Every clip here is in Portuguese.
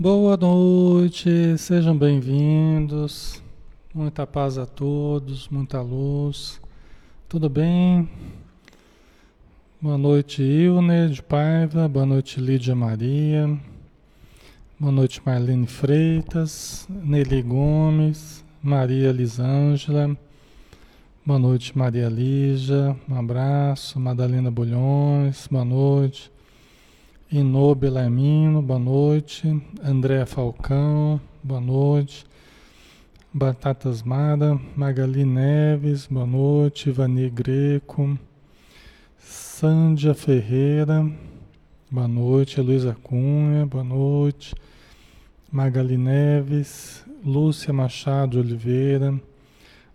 Boa noite, sejam bem-vindos. Muita paz a todos, muita luz. Tudo bem? Boa noite, Ilner de Paiva. Boa noite, Lídia Maria. Boa noite, Marlene Freitas, Nelly Gomes, Maria Lisângela. Boa noite, Maria Lígia. Um abraço. Madalena Bulhões. Boa noite. Inobe Lamino, boa noite. André Falcão, boa noite. Batatas Mara, Magali Neves, boa noite. Ivani Greco, Sândia Ferreira, boa noite. Luísa Cunha, boa noite. Magali Neves, Lúcia Machado Oliveira,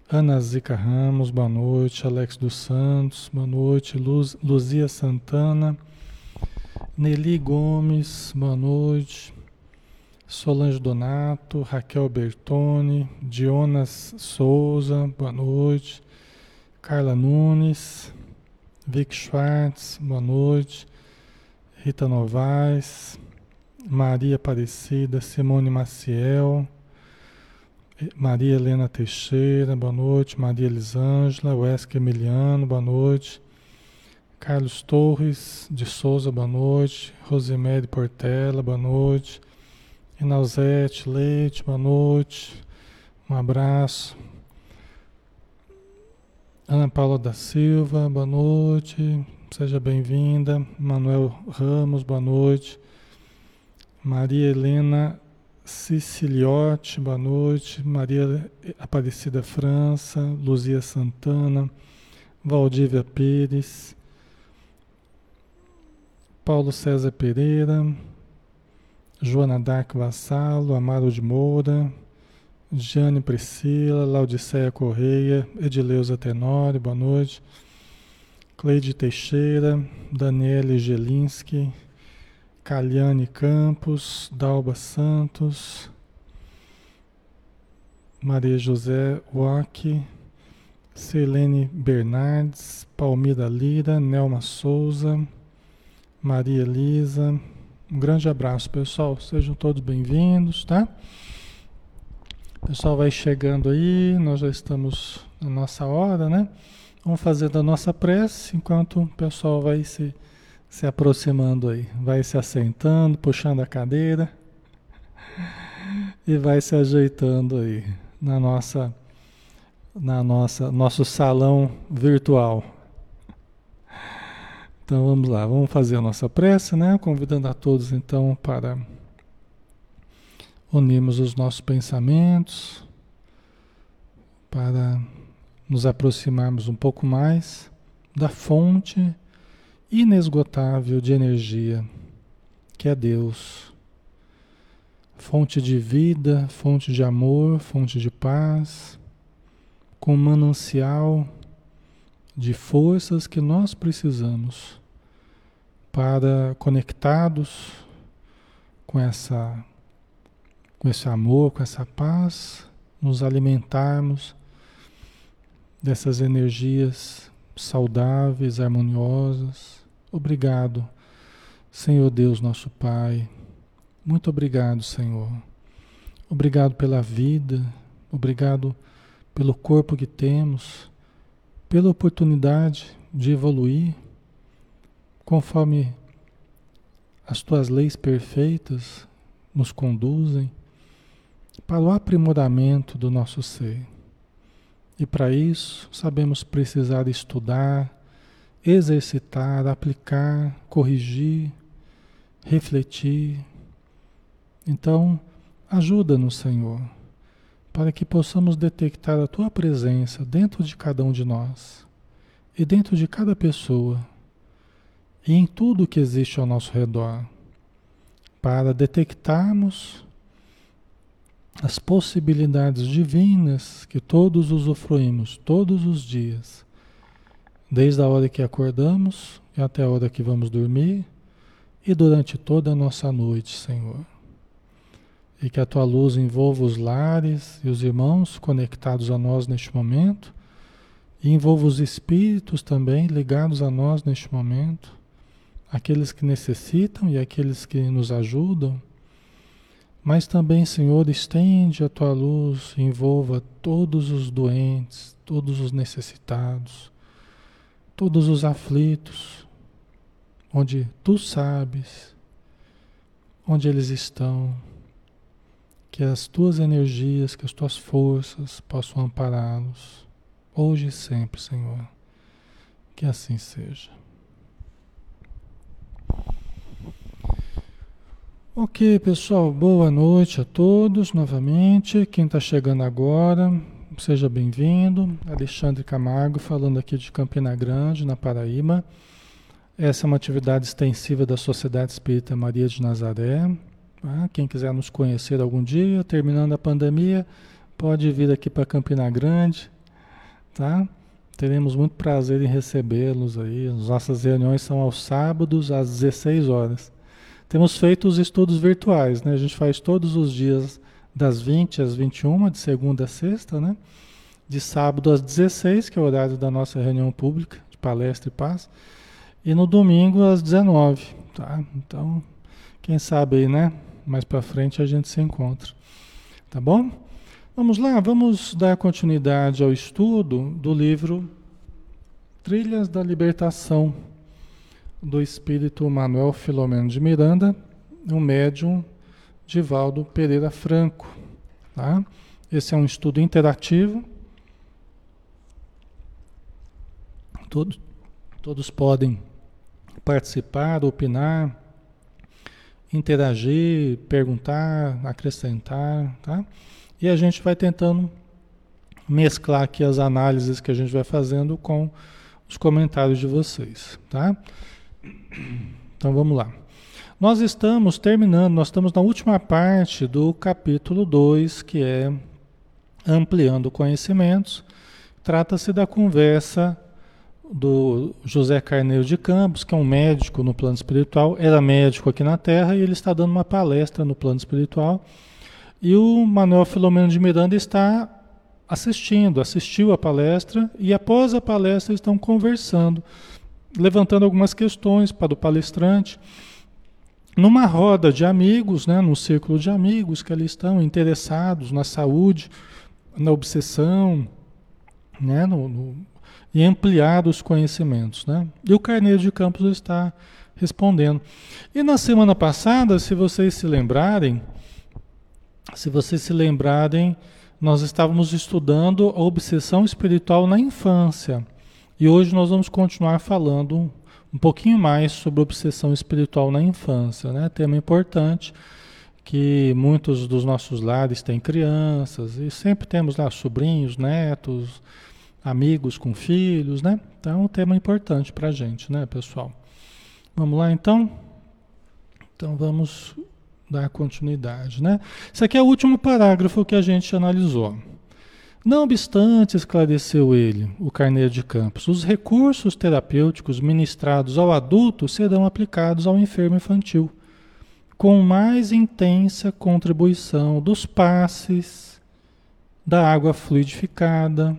Ana Zica Ramos, boa noite. Alex dos Santos, boa noite. Luz, Luzia Santana, Nelly Gomes, boa noite. Solange Donato, Raquel Bertoni, Dionas Souza, boa noite. Carla Nunes, Vic Schwartz, boa noite. Rita Novaes, Maria Aparecida, Simone Maciel, Maria Helena Teixeira, boa noite. Maria Elisângela, Wesker Emiliano, boa noite. Carlos Torres de Souza, boa noite. Rosemary Portela, boa noite. Inauzete Leite, boa noite. Um abraço. Ana Paula da Silva, boa noite. Seja bem-vinda. Manuel Ramos, boa noite. Maria Helena Siciliotti, boa noite. Maria Aparecida França, Luzia Santana, Valdívia Pires. Paulo César Pereira, Joana Dark Vassalo, Amaro de Moura, Jane Priscila, Laudiceia Correia, Edileuza Tenório, boa noite. Cleide Teixeira, Daniele Gelinski, Caliane Campos, Dalba Santos, Maria José Wack, Selene Bernardes, Palmira Lira, Nelma Souza, Maria Elisa. Um grande abraço, pessoal. Sejam todos bem-vindos, tá? O pessoal vai chegando aí, nós já estamos na nossa hora, né? Vamos fazer da nossa prece enquanto o pessoal vai se, se aproximando aí. Vai se assentando, puxando a cadeira e vai se ajeitando aí na nossa na nossa nosso salão virtual. Então vamos lá, vamos fazer a nossa prece, né? Convidando a todos então para unirmos os nossos pensamentos, para nos aproximarmos um pouco mais da fonte inesgotável de energia, que é Deus. Fonte de vida, fonte de amor, fonte de paz, com manancial de forças que nós precisamos para conectados com essa com esse amor, com essa paz, nos alimentarmos dessas energias saudáveis, harmoniosas. Obrigado, Senhor Deus, nosso Pai. Muito obrigado, Senhor. Obrigado pela vida, obrigado pelo corpo que temos pela oportunidade de evoluir conforme as tuas leis perfeitas nos conduzem para o aprimoramento do nosso ser. E para isso sabemos precisar estudar, exercitar, aplicar, corrigir, refletir. Então, ajuda-nos, Senhor para que possamos detectar a tua presença dentro de cada um de nós e dentro de cada pessoa e em tudo que existe ao nosso redor, para detectarmos as possibilidades divinas que todos usufruímos todos os dias, desde a hora que acordamos até a hora que vamos dormir e durante toda a nossa noite, Senhor e que a tua luz envolva os lares e os irmãos conectados a nós neste momento, e envolva os espíritos também ligados a nós neste momento, aqueles que necessitam e aqueles que nos ajudam, Mas também, Senhor, estende a tua luz, envolva todos os doentes, todos os necessitados, todos os aflitos, onde tu sabes onde eles estão, que as tuas energias, que as tuas forças possam ampará-los, hoje e sempre, Senhor. Que assim seja. Ok, pessoal, boa noite a todos novamente. Quem está chegando agora, seja bem-vindo. Alexandre Camargo, falando aqui de Campina Grande, na Paraíba. Essa é uma atividade extensiva da Sociedade Espírita Maria de Nazaré. Tá? Quem quiser nos conhecer algum dia, terminando a pandemia, pode vir aqui para Campina Grande, tá? Teremos muito prazer em recebê-los aí. As nossas reuniões são aos sábados às 16 horas. Temos feito os estudos virtuais, né? A gente faz todos os dias das 20 às 21, de segunda a sexta, né? De sábado às 16, que é o horário da nossa reunião pública, de palestra e paz. E no domingo às 19, tá? Então, quem sabe aí, né? Mais para frente a gente se encontra. Tá bom? Vamos lá, vamos dar continuidade ao estudo do livro Trilhas da Libertação do espírito Manuel Filomeno de Miranda, o médium Divaldo Pereira Franco. Tá? Esse é um estudo interativo. Todos, todos podem participar, opinar, interagir, perguntar, acrescentar, tá? E a gente vai tentando mesclar aqui as análises que a gente vai fazendo com os comentários de vocês, tá? Então vamos lá. Nós estamos terminando, nós estamos na última parte do capítulo 2, que é ampliando conhecimentos. Trata-se da conversa do José Carneiro de Campos, que é um médico no plano espiritual, era médico aqui na Terra e ele está dando uma palestra no plano espiritual. E o Manuel Filomeno de Miranda está assistindo, assistiu a palestra e após a palestra estão conversando levantando algumas questões para o palestrante. Numa roda de amigos, né, num círculo de amigos que ali estão interessados na saúde, na obsessão, né, no, no, e ampliar os conhecimentos. Né? E o Carneiro de Campos está respondendo. E na semana passada, se vocês se lembrarem, se vocês se lembrarem, nós estávamos estudando a obsessão espiritual na infância. E hoje nós vamos continuar falando um pouquinho mais sobre obsessão espiritual na infância, né? Tema importante que muitos dos nossos lares têm crianças e sempre temos lá sobrinhos, netos, amigos com filhos, né? Então é um tema importante para a gente, né, pessoal? Vamos lá então? Então vamos dar continuidade, né? Esse aqui é o último parágrafo que a gente analisou. Não obstante, esclareceu ele, o Carneiro de Campos, os recursos terapêuticos ministrados ao adulto serão aplicados ao enfermo infantil, com mais intensa contribuição dos passes, da água fluidificada,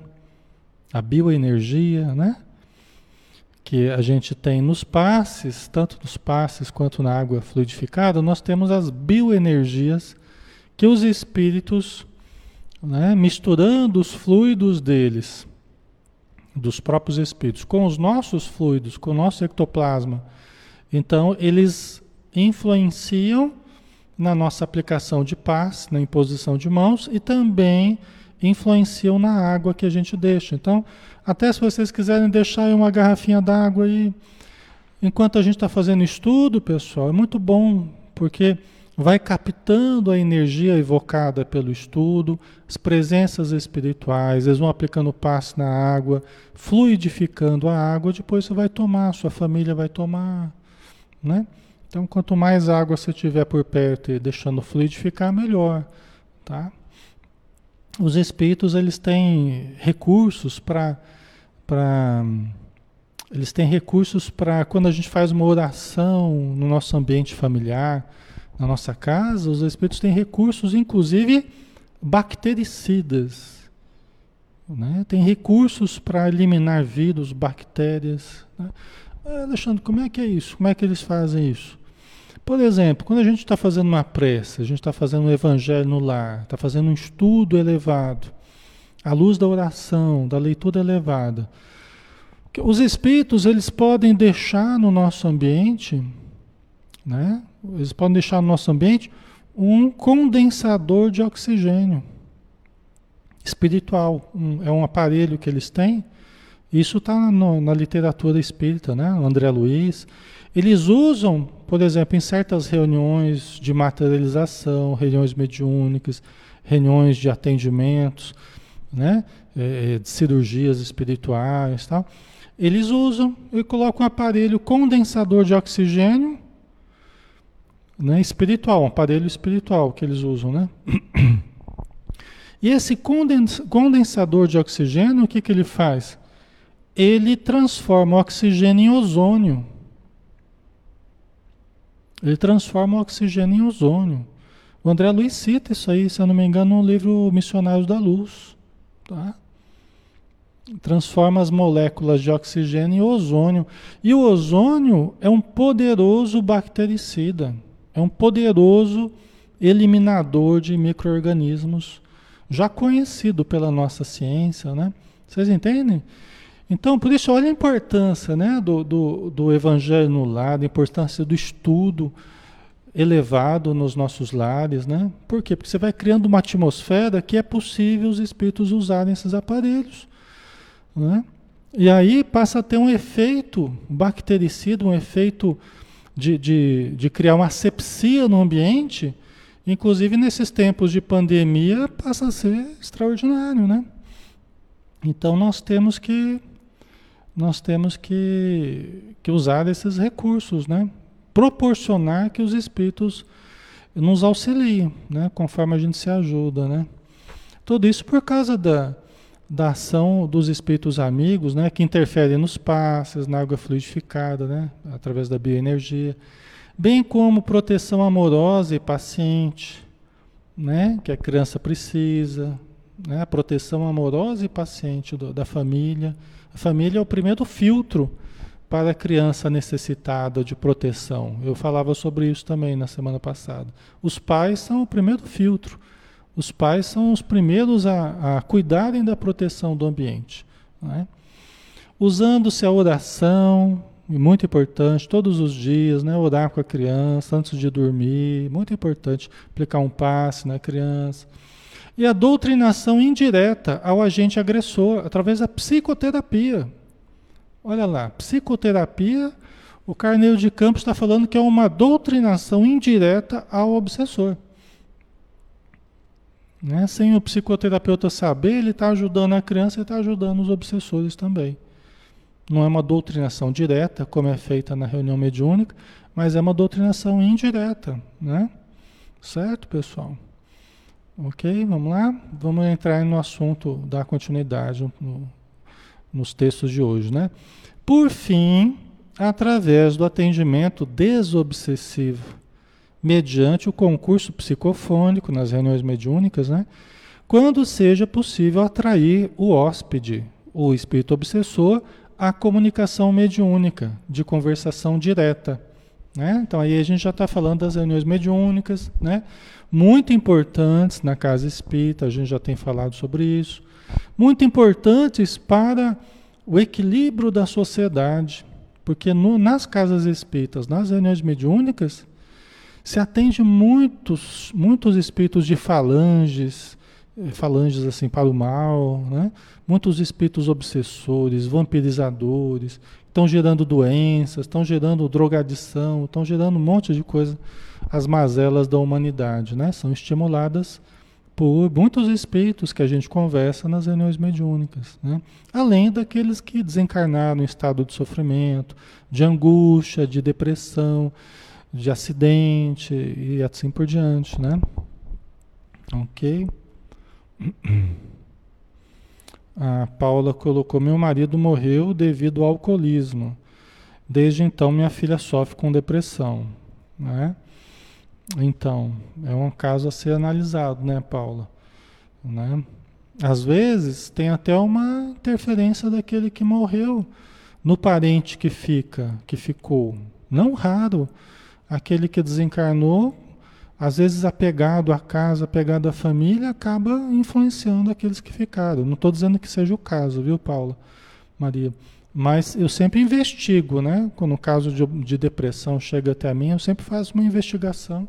a bioenergia, né? Que a gente tem nos passes, tanto nos passes quanto na água fluidificada, nós temos as bioenergias que os espíritos né, misturando os fluidos deles, dos próprios espíritos, com os nossos fluidos, com o nosso ectoplasma. Então, eles influenciam na nossa aplicação de paz, na imposição de mãos e também influenciam na água que a gente deixa. Então, até se vocês quiserem deixar uma garrafinha d'água aí, enquanto a gente está fazendo estudo, pessoal, é muito bom, porque vai captando a energia evocada pelo estudo, as presenças espirituais, eles vão aplicando passe na água, fluidificando a água, depois você vai tomar, sua família vai tomar, né? Então, quanto mais água você tiver por perto e deixando fluidificar, melhor, tá? Os espíritos, eles têm recursos para eles têm recursos para quando a gente faz uma oração no nosso ambiente familiar, na nossa casa, os espíritos têm recursos, inclusive bactericidas. Né? Tem recursos para eliminar vírus, bactérias. Né? Ah, Alexandre, como é que é isso? Como é que eles fazem isso? Por exemplo, quando a gente está fazendo uma prece, a gente está fazendo um evangelho no lar, está fazendo um estudo elevado, à luz da oração, da leitura elevada, os espíritos eles podem deixar no nosso ambiente, né? Eles podem deixar no nosso ambiente um condensador de oxigênio espiritual. Um, é um aparelho que eles têm. Isso está na literatura espírita, né? André Luiz. Eles usam, por exemplo, em certas reuniões de materialização, reuniões mediúnicas, reuniões de atendimentos, né? É, de cirurgias espirituais tal. Eles usam e colocam um aparelho condensador de oxigênio né, espiritual, um aparelho espiritual que eles usam, né? E esse condensador de oxigênio, o que, que ele faz? Ele transforma o oxigênio em ozônio. Ele transforma o oxigênio em ozônio. O André Luiz cita isso aí, se eu não me engano, no livro Missionários da Luz. Tá? Transforma as moléculas de oxigênio em ozônio. E o ozônio é um poderoso bactericida. É um poderoso eliminador de micro-organismos, já conhecido pela nossa ciência, né? Vocês entendem? Então, por isso, olha a importância né, do, do, do evangelho no lar, a importância do estudo elevado nos nossos lares, né? Por quê? Porque você vai criando uma atmosfera que é possível os espíritos usarem esses aparelhos, né? E aí passa a ter um efeito bactericida, um efeito de, de, de criar uma asepsia no ambiente, inclusive nesses tempos de pandemia, passa a ser extraordinário, né? Então nós temos que nós temos que, que usar esses recursos, né? Proporcionar que os espíritos nos auxiliem, né? Conforme a gente se ajuda, né? Tudo isso por causa da, da ação dos espíritos amigos, né, que interferem nos passes, na água fluidificada, né, através da bioenergia, bem como proteção amorosa e paciente, né, que a criança precisa, né, a proteção amorosa e paciente do, da família. A família é o primeiro filtro para a criança necessitada de proteção. Eu falava sobre isso também na semana passada. Os pais são o primeiro filtro os pais são os primeiros a, a cuidarem da proteção do ambiente. Né? Usando-se a oração, muito importante, todos os dias, né? orar com a criança antes de dormir, muito importante, aplicar um passe na criança. E a doutrinação indireta ao agente agressor, através da psicoterapia. Olha lá, psicoterapia, o Carneiro de Campos está falando que é uma doutrinação indireta ao obsessor. Né? Sem o psicoterapeuta saber, ele está ajudando a criança e está ajudando os obsessores também. Não é uma doutrinação direta, como é feita na reunião mediúnica, mas é uma doutrinação indireta. Né? Certo, pessoal? Ok, vamos lá? Vamos entrar no assunto da continuidade no, nos textos de hoje. Né? Por fim, através do atendimento desobsessivo mediante o concurso psicofônico nas reuniões mediúnicas, né? quando seja possível atrair o hóspede, o espírito obsessor, à comunicação mediúnica, de conversação direta. Né? Então aí a gente já está falando das reuniões mediúnicas, né? Muito importantes na casa espírita, a gente já tem falado sobre isso, muito importantes para o equilíbrio da sociedade, porque no, nas casas espíritas, nas reuniões mediúnicas, se atende muitos, muitos espíritos de falanges, eh, falanges assim para o mal, né? muitos espíritos obsessores, vampirizadores, estão gerando doenças, estão gerando drogadição, estão gerando um monte de coisa, as mazelas da humanidade, né? São estimuladas por muitos espíritos que a gente conversa nas reuniões mediúnicas, né? Além daqueles que desencarnaram em estado de sofrimento, de angústia, de depressão, de acidente e assim por diante, né? Ok. A Paula colocou: Meu marido morreu devido ao alcoolismo. Desde então, minha filha sofre com depressão. Né? Então, é um caso a ser analisado, né, Paula? Né? Às vezes, tem até uma interferência daquele que morreu no parente que fica, que ficou. Não raro aquele que desencarnou, às vezes apegado à casa, apegado à família, acaba influenciando aqueles que ficaram. Não estou dizendo que seja o caso, viu, Paula, Maria? Mas eu sempre investigo, né? Quando o caso de, de depressão chega até mim, eu sempre faço uma investigação.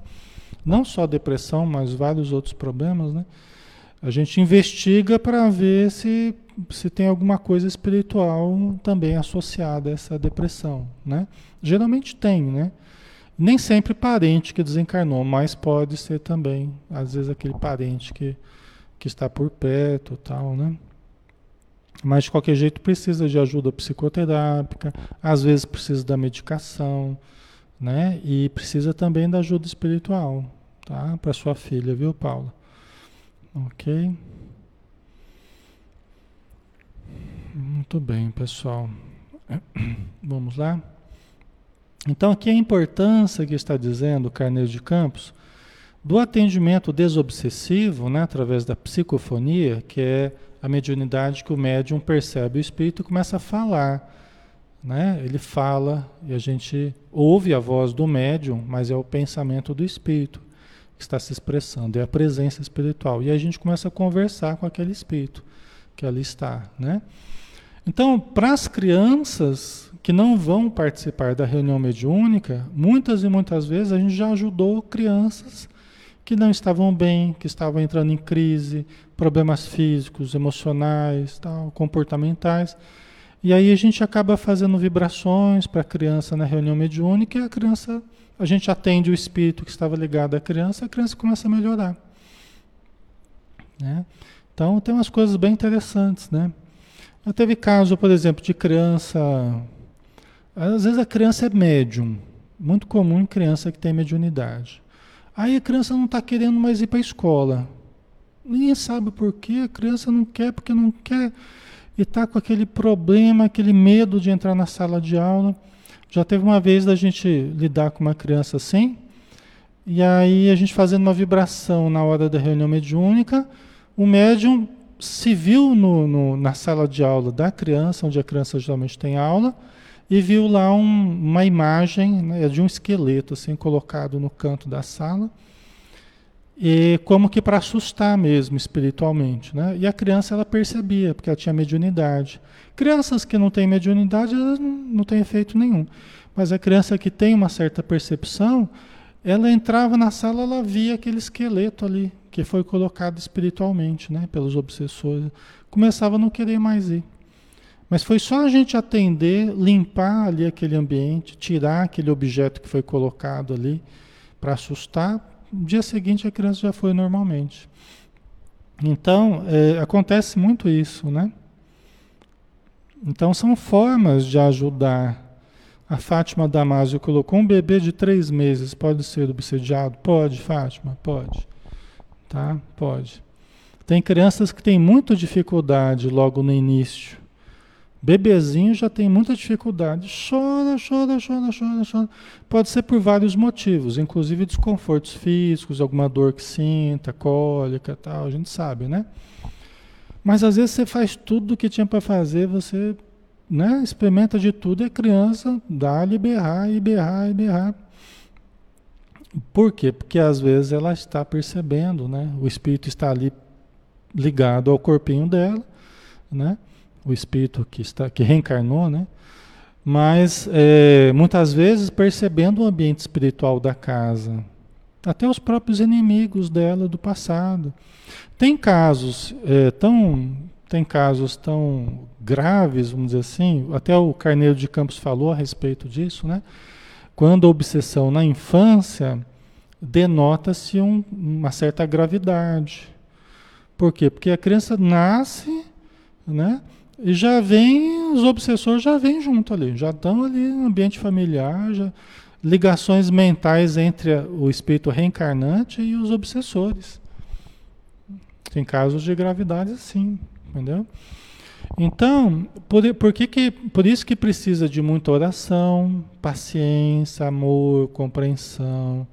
Não só depressão, mas vários outros problemas, né? A gente investiga para ver se, se tem alguma coisa espiritual também associada a essa depressão, né? Geralmente tem, né? Nem sempre parente que desencarnou, mas pode ser também, às vezes, aquele parente que, que está por perto tal, né? Mas de qualquer jeito precisa de ajuda psicoterápica, às vezes precisa da medicação, né? E precisa também da ajuda espiritual, tá? Para sua filha, viu, Paula? Ok. Muito bem, pessoal. Vamos lá? Então, aqui a importância que está dizendo o Carneiro de Campos do atendimento desobsessivo, né, através da psicofonia, que é a mediunidade que o médium percebe o espírito e começa a falar. Né? Ele fala e a gente ouve a voz do médium, mas é o pensamento do espírito que está se expressando, é a presença espiritual. E a gente começa a conversar com aquele espírito que ali está. Né? Então, para as crianças que não vão participar da reunião mediúnica, muitas e muitas vezes a gente já ajudou crianças que não estavam bem, que estavam entrando em crise, problemas físicos, emocionais, tal, comportamentais. E aí a gente acaba fazendo vibrações para a criança na reunião mediúnica e a criança, a gente atende o espírito que estava ligado à criança, a criança começa a melhorar. Né? Então tem umas coisas bem interessantes, né? Já teve caso, por exemplo, de criança às vezes a criança é médium, muito comum em criança que tem mediunidade. Aí a criança não está querendo mais ir para a escola. Ninguém sabe por quê, a criança não quer porque não quer e está com aquele problema, aquele medo de entrar na sala de aula. Já teve uma vez da gente lidar com uma criança assim, e aí a gente fazendo uma vibração na hora da reunião mediúnica, o médium se viu no, no, na sala de aula da criança, onde a criança geralmente tem aula, e viu lá um, uma imagem né, de um esqueleto assim colocado no canto da sala e como que para assustar mesmo espiritualmente, né? E a criança ela percebia porque ela tinha mediunidade. Crianças que não têm mediunidade elas não, não têm efeito nenhum, mas a criança que tem uma certa percepção, ela entrava na sala, ela via aquele esqueleto ali que foi colocado espiritualmente, né? Pelos obsessores, começava a não querer mais ir. Mas foi só a gente atender, limpar ali aquele ambiente, tirar aquele objeto que foi colocado ali para assustar. No dia seguinte a criança já foi normalmente. Então, é, acontece muito isso, né? Então, são formas de ajudar. A Fátima Damasio colocou um bebê de três meses, pode ser obsediado? Pode, Fátima, pode. Tá? Pode. Tem crianças que têm muita dificuldade logo no início Bebezinho já tem muita dificuldade. Chora, chora, chora, chora, chora. Pode ser por vários motivos, inclusive desconfortos físicos, alguma dor que sinta, cólica tal, a gente sabe, né? Mas às vezes você faz tudo o que tinha para fazer, você né, experimenta de tudo e a criança dá-lhe berrar e berrar e berrar. Por quê? Porque às vezes ela está percebendo, né? O espírito está ali ligado ao corpinho dela, né? O espírito que está que reencarnou, né? Mas é, muitas vezes percebendo o ambiente espiritual da casa, até os próprios inimigos dela do passado. Tem casos é, tão tem casos tão graves, vamos dizer assim, até o Carneiro de Campos falou a respeito disso, né? Quando a obsessão na infância denota-se um, uma certa gravidade. Por quê? Porque a criança nasce, né? E já vem, os obsessores já vêm junto ali, já estão ali no ambiente familiar, já, ligações mentais entre o espírito reencarnante e os obsessores. Tem casos de gravidade assim, entendeu? Então, por, por, que que, por isso que precisa de muita oração, paciência, amor, compreensão,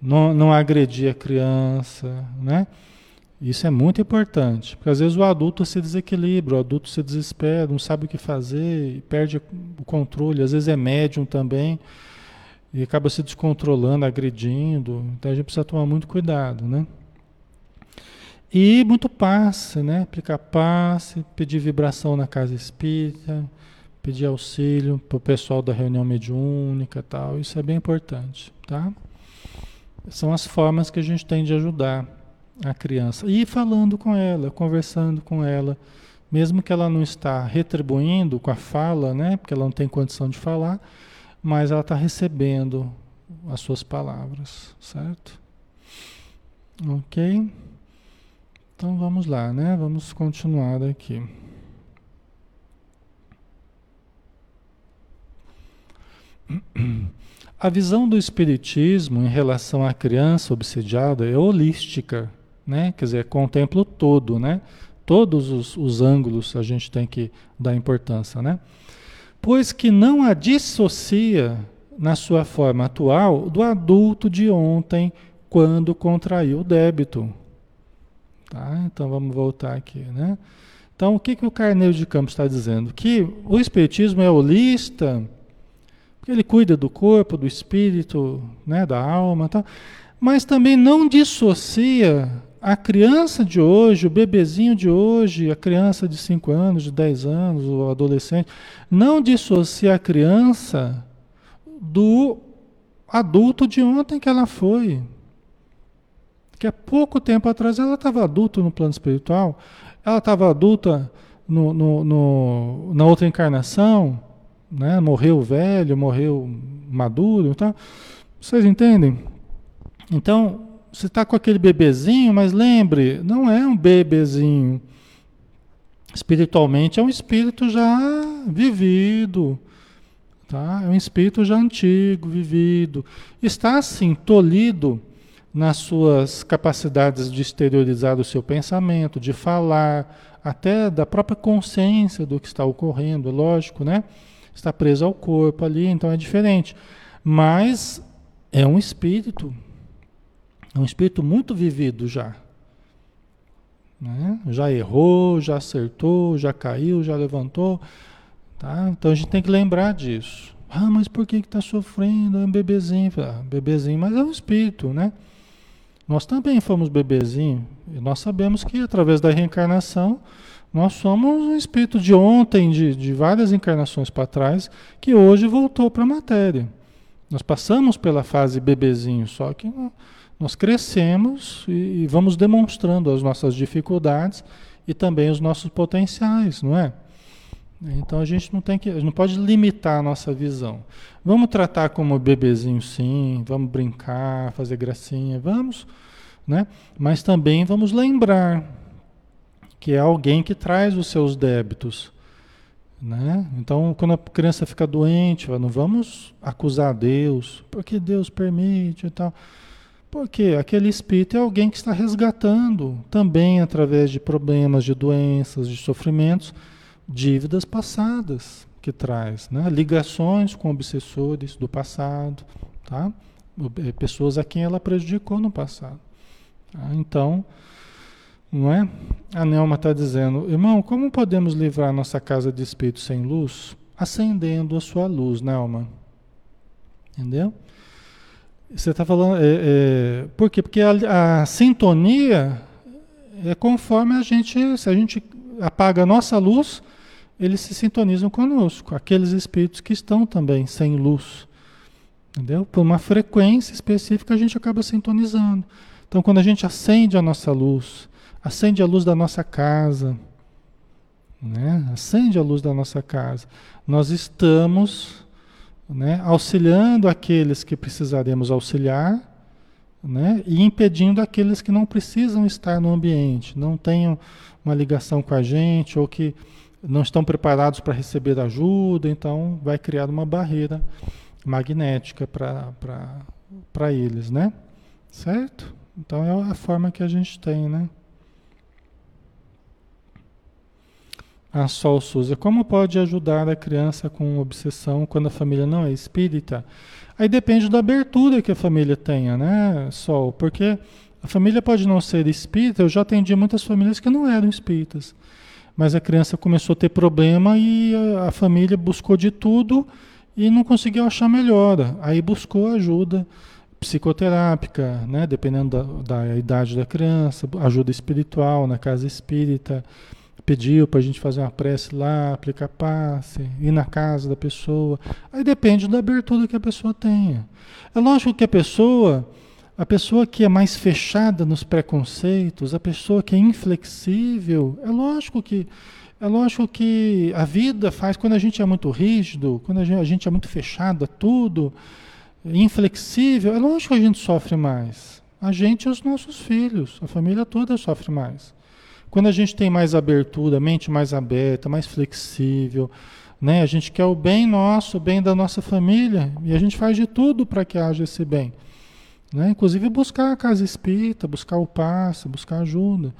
não, não agredir a criança, né? Isso é muito importante, porque às vezes o adulto se desequilibra, o adulto se desespera, não sabe o que fazer, perde o controle, às vezes é médium também. e acaba se descontrolando, agredindo. Então a gente precisa tomar muito cuidado, né? E muito passe, né? Aplicar passe, pedir vibração na casa espírita, pedir auxílio para o pessoal da reunião mediúnica tal. Isso é bem importante, tá? São as formas que a gente tem de ajudar a criança. E falando com ela, conversando com ela, mesmo que ela não está retribuindo com a fala, né? Porque ela não tem condição de falar, mas ela está recebendo as suas palavras, certo? Ok? Então vamos lá, né? Vamos continuar aqui. A visão do Espiritismo em relação à criança obsediada é holística, né? Quer dizer, contempla o todo, né? Todos os, os ângulos a gente tem que dar importância, né? Pois que não a dissocia na sua forma atual do adulto de ontem quando contraiu o débito. Tá? Então vamos voltar aqui, né? Então o que, que o Carneiro de Campos está dizendo? Que o Espiritismo é holista, porque ele cuida do corpo, do espírito, né, da alma, tá? mas também não dissocia a criança de hoje, o bebezinho de hoje, a criança de 5 anos, de 10 anos, o adolescente, não dissocia a criança do adulto de ontem que ela foi. Que há pouco tempo atrás ela estava adulta no plano espiritual, ela estava adulta no, no, no, na outra encarnação, né? morreu velho, morreu maduro. Então, vocês entendem? Então, você está com aquele bebezinho, mas lembre, não é um bebezinho. Espiritualmente é um espírito já vivido, tá? É um espírito já antigo, vivido. Está assim tolhido nas suas capacidades de exteriorizar o seu pensamento, de falar, até da própria consciência do que está ocorrendo, lógico, né? Está preso ao corpo ali, então é diferente. Mas é um espírito é um espírito muito vivido já. Né? Já errou, já acertou, já caiu, já levantou. Tá? Então a gente tem que lembrar disso. Ah, mas por que está sofrendo? É um bebezinho. Ah, bebezinho, mas é um espírito, né? Nós também fomos bebezinho. E nós sabemos que através da reencarnação nós somos um espírito de ontem, de, de várias encarnações para trás, que hoje voltou para a matéria. Nós passamos pela fase bebezinho, só que nós crescemos e, e vamos demonstrando as nossas dificuldades e também os nossos potenciais, não é? Então a gente não tem que, não pode limitar a nossa visão. Vamos tratar como bebezinho sim, vamos brincar, fazer gracinha, vamos, né? Mas também vamos lembrar que é alguém que traz os seus débitos, né? Então quando a criança fica doente, não vamos acusar Deus, porque Deus permite e tal. Porque aquele espírito é alguém que está resgatando também através de problemas, de doenças, de sofrimentos, dívidas passadas que traz, né? ligações com obsessores do passado, tá? É, pessoas a quem ela prejudicou no passado. Tá? Então, não é? A Nelma está dizendo, irmão, como podemos livrar nossa casa de espírito sem luz? Acendendo a sua luz, Nelma. Entendeu? Você está falando. É, é, por quê? Porque a, a, sintonia é conforme a gente. Se a gente apaga a nossa luz, eles se sintonizam conosco. Aqueles espíritos que estão também sem luz. Entendeu? Por uma frequência específica a gente acaba sintonizando. Então quando a gente acende a nossa luz, acende a luz da nossa casa, né? acende a luz da nossa casa, nós estamos né, auxiliando aqueles que precisaremos auxiliar, né, e impedindo aqueles que não precisam estar no ambiente, não tenham uma ligação com a gente ou que não estão preparados para receber ajuda, então vai criar uma barreira magnética para eles, né? Certo? Então é a forma que a gente tem, né? A Sol Souza, como pode ajudar a criança com obsessão quando a família não é espírita? Aí depende da abertura que a família tenha, né, Sol? Porque a família pode não ser espírita, eu já atendi muitas famílias que não eram espíritas. Mas a criança começou a ter problema e a, família buscou de tudo e não conseguiu achar melhora. Aí buscou ajuda psicoterápica, né? dependendo da, da idade da criança, ajuda espiritual na casa espírita, pediu para a gente fazer uma prece lá, aplicar passe, ir na casa da pessoa. Aí depende da abertura que a pessoa tenha. É lógico que a pessoa, a pessoa que é mais fechada nos preconceitos, a pessoa que é inflexível, é lógico que é lógico que a vida faz quando a gente é muito rígido, quando a gente, é muito fechado a tudo, inflexível, é lógico que a gente sofre mais. A gente e os nossos filhos, a família toda sofre mais. Quando a gente tem mais abertura, mente mais aberta, mais flexível, né? A gente quer o bem nosso, o bem da nossa família, e a gente faz de tudo para que haja esse bem. Né? Inclusive buscar a casa espírita, buscar o passe, buscar ajuda.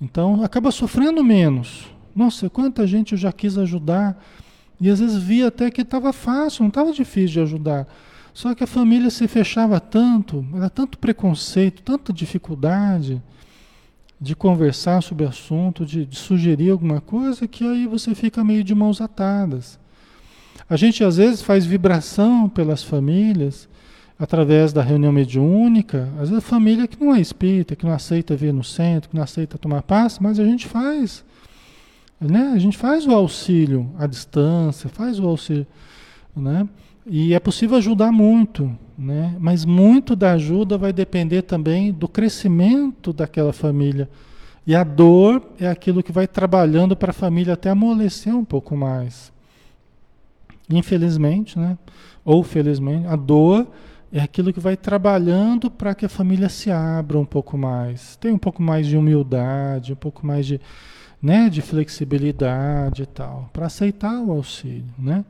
Então acaba sofrendo menos. Nossa, quanta gente eu já quis ajudar, e às vezes via até que estava fácil, não estava difícil de ajudar. Só que a família se fechava tanto, era tanto preconceito, tanta dificuldade de conversar sobre assunto, de, de, sugerir alguma coisa, que aí você fica meio de mãos atadas. A gente às vezes faz vibração pelas famílias através da reunião mediúnica, às vezes a família que não é espírita, que não aceita vir no centro, que não aceita tomar passe, mas a gente faz, né? A gente faz o auxílio à distância, faz o auxílio, né? E é possível ajudar muito, né? mas muito da ajuda vai depender também do crescimento daquela família. E a dor é aquilo que vai trabalhando para a família até amolecer um pouco mais. Infelizmente, né? ou felizmente, a dor é aquilo que vai trabalhando para que a família se abra um pouco mais. Tem um pouco mais de humildade, um pouco mais de, né, de flexibilidade e tal, para aceitar o auxílio, né?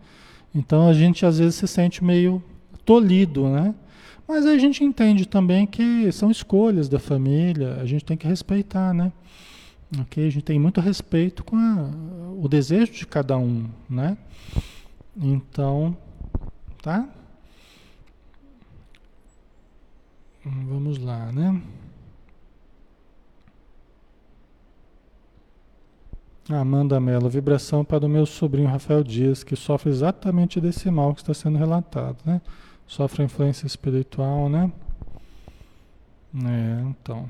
Então a gente às vezes se sente meio tolhido, né? Mas a gente entende também que são escolhas da família, a gente tem que respeitar, né? Ok? A gente tem muito respeito com a, o desejo de cada um, né? Então, tá? Vamos lá, né? Amanda Mello, vibração para o meu sobrinho Rafael Dias, que sofre exatamente desse mal que está sendo relatado, né? Sofre influência espiritual, né? É, então.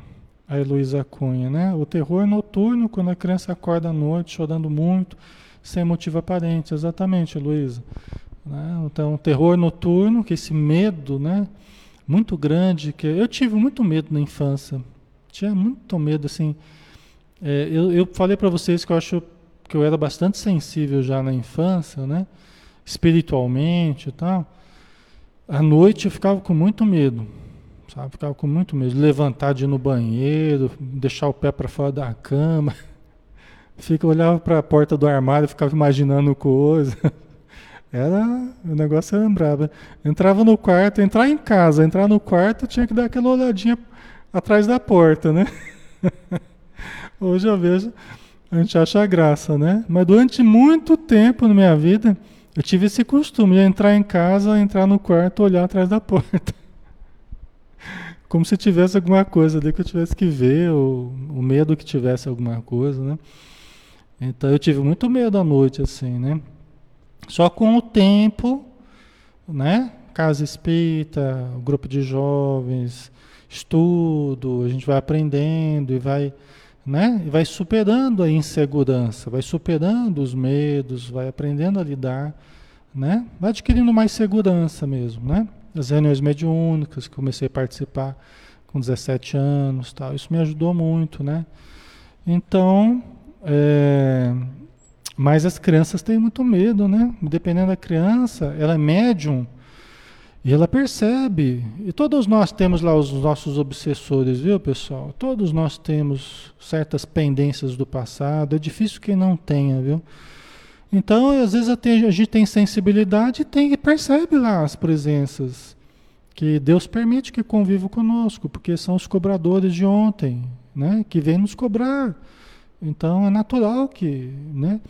A Heloísa Cunha, né? O terror noturno, quando a criança acorda à noite chorando muito, sem motivo aparente. Exatamente, Heloísa. Né? Então, terror noturno, que esse medo, né? Muito grande, que eu tive muito medo na infância. Tinha muito medo, assim é, eu, eu falei para vocês que eu acho que eu era bastante sensível já na infância, né? Espiritualmente e tal. À noite eu ficava com muito medo, sabe? Ficava com muito medo. Levantar de ir no banheiro, deixar o pé para fora da cama. Fica, olhava para a porta do armário, ficava imaginando coisa. Era, o negócio era brabo. Entrava no quarto, entrar em casa, entrar no quarto, tinha que dar aquela olhadinha atrás da porta, né? Hoje eu vejo, a gente acha graça, né? Mas durante muito tempo na minha vida, eu tive esse costume de entrar em casa, entrar no quarto, olhar atrás da porta. Como se tivesse alguma coisa ali que eu tivesse que ver, ou o medo que tivesse alguma coisa, né? Então eu tive muito medo à noite, assim, né? Só com o tempo, né? Casa espírita, grupo de jovens, estudo, a gente vai aprendendo e vai né? E vai superando a insegurança, vai superando os medos, vai aprendendo a lidar, né? Vai adquirindo mais segurança mesmo, né? As reuniões mediúnicas, comecei a participar com 17 anos, tal, isso me ajudou muito, né? Então, é... mas as crianças têm muito medo, né? Dependendo da criança, ela é médium, e ela percebe, e todos nós temos lá os nossos obsessores, viu pessoal? Todos nós temos certas pendências do passado, é difícil quem não tenha, viu? Então, às vezes a gente tem sensibilidade e tem, percebe lá as presenças que Deus permite que convivam conosco, porque são os cobradores de ontem, né? Que vêm nos cobrar. Então é natural que, né?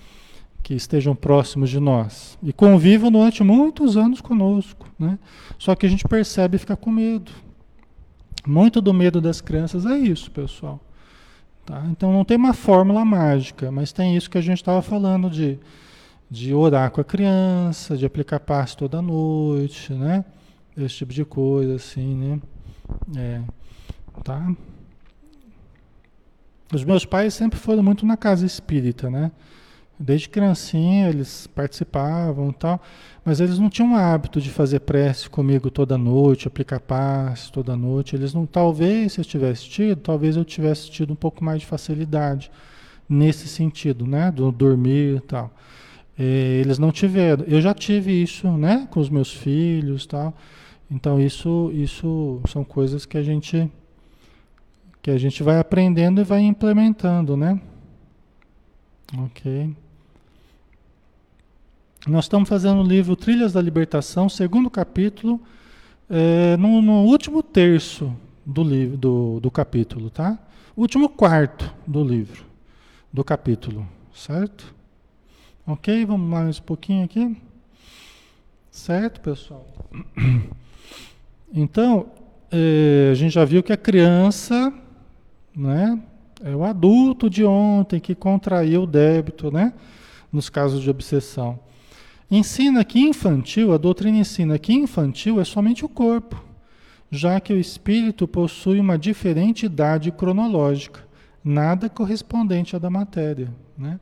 Que estejam próximos de nós e convivam durante muitos anos conosco, né? Só que a gente percebe e fica com medo. Muito do medo das crianças é isso, pessoal. Tá? Então não tem uma fórmula mágica, mas tem isso que a gente estava falando de, de orar com a criança, de aplicar passe toda noite, né? Esse tipo de coisa, assim, né? É, tá? Os meus pais sempre foram muito na casa espírita, né? Desde criancinha eles participavam tal, mas eles não tinham o hábito de fazer prece comigo toda noite, aplicar paz toda noite. Eles não, talvez se eu tivesse tido, talvez eu tivesse tido um pouco mais de facilidade nesse sentido, né? Do dormir e tal. É, eles não tiveram. Eu já tive isso, né? Com os meus filhos, tal. Então isso, isso são coisas que a gente que a gente vai aprendendo e vai implementando, né? Ok. Nós estamos fazendo o livro Trilhas da Libertação, segundo capítulo, é, no, no, último terço do livro, do, do capítulo, tá? Último quarto do livro, do capítulo, certo? Ok, vamos mais um pouquinho aqui. Certo, pessoal? Então, é, a gente já viu que a criança, né, é o adulto de ontem que contraiu o débito, né, nos casos de obsessão. Ensina que infantil, a doutrina ensina que infantil é somente o corpo, já que o espírito possui uma diferente idade cronológica, nada correspondente à da matéria, né?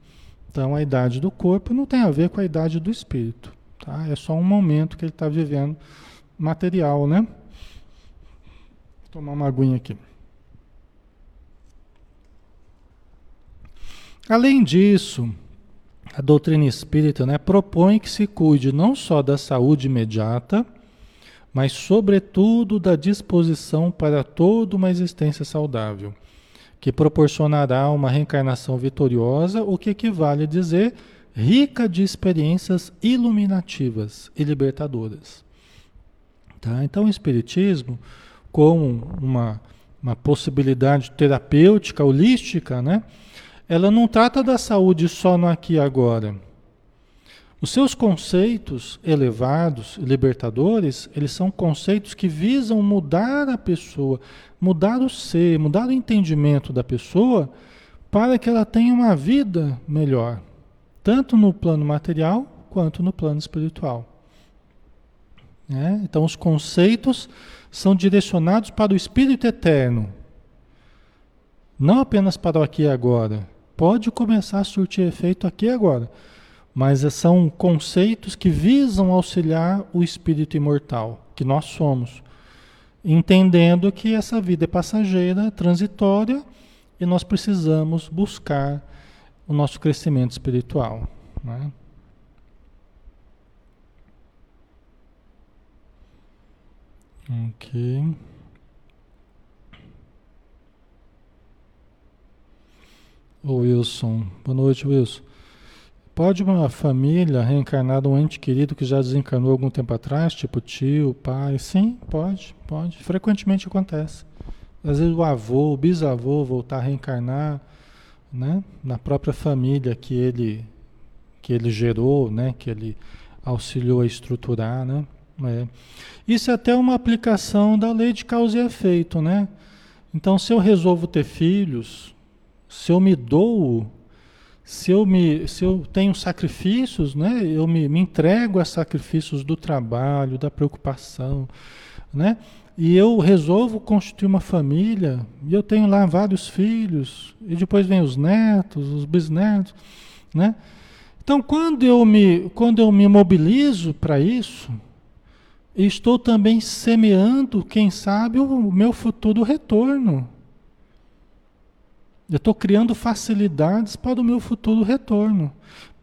Então a idade do corpo não tem a ver com a idade do espírito. Tá? É só um momento que ele está vivendo material, né? Vou tomar uma aguinha aqui. Além disso, a doutrina espírita né, propõe que se cuide não só da saúde imediata, mas, sobretudo, da disposição para toda uma existência saudável que proporcionará uma reencarnação vitoriosa, o que equivale a dizer rica de experiências iluminativas e libertadoras. Tá? Então, o Espiritismo, como uma, uma possibilidade terapêutica, holística, né? Ela não trata da saúde só no aqui e agora. Os seus conceitos elevados, libertadores, eles são conceitos que visam mudar a pessoa, mudar o ser, mudar o entendimento da pessoa para que ela tenha uma vida melhor, tanto no plano material quanto no plano espiritual. É? Então, os conceitos são direcionados para o espírito eterno, não apenas para o aqui e agora. Pode começar a surtir efeito aqui agora, mas são conceitos que visam auxiliar o espírito imortal, que nós somos entendendo que essa vida é passageira, transitória, e nós precisamos buscar o nosso crescimento espiritual. Né? Ok. O Wilson. Boa noite, Wilson. Pode uma família reencarnar um ente querido que já desencarnou algum tempo atrás, tipo tio, pai? Sim, pode, pode. Frequentemente acontece. Às vezes o avô, o bisavô voltar a reencarnar, né, na própria família que ele que ele gerou, né, que ele auxiliou a estruturar, né? É. Isso é até uma aplicação da lei de causa e efeito, né? Então, se eu resolvo ter filhos, se eu me dou se eu, me, se eu tenho sacrifícios, né, eu me, me entrego a sacrifícios do trabalho, da preocupação, né, e eu resolvo constituir uma família, e eu tenho lá vários filhos, e depois vem os netos, os bisnetos, né? Então, quando eu me, quando eu me mobilizo para isso, estou também semeando, quem sabe, o meu futuro retorno. Eu estou criando facilidades para o meu futuro retorno.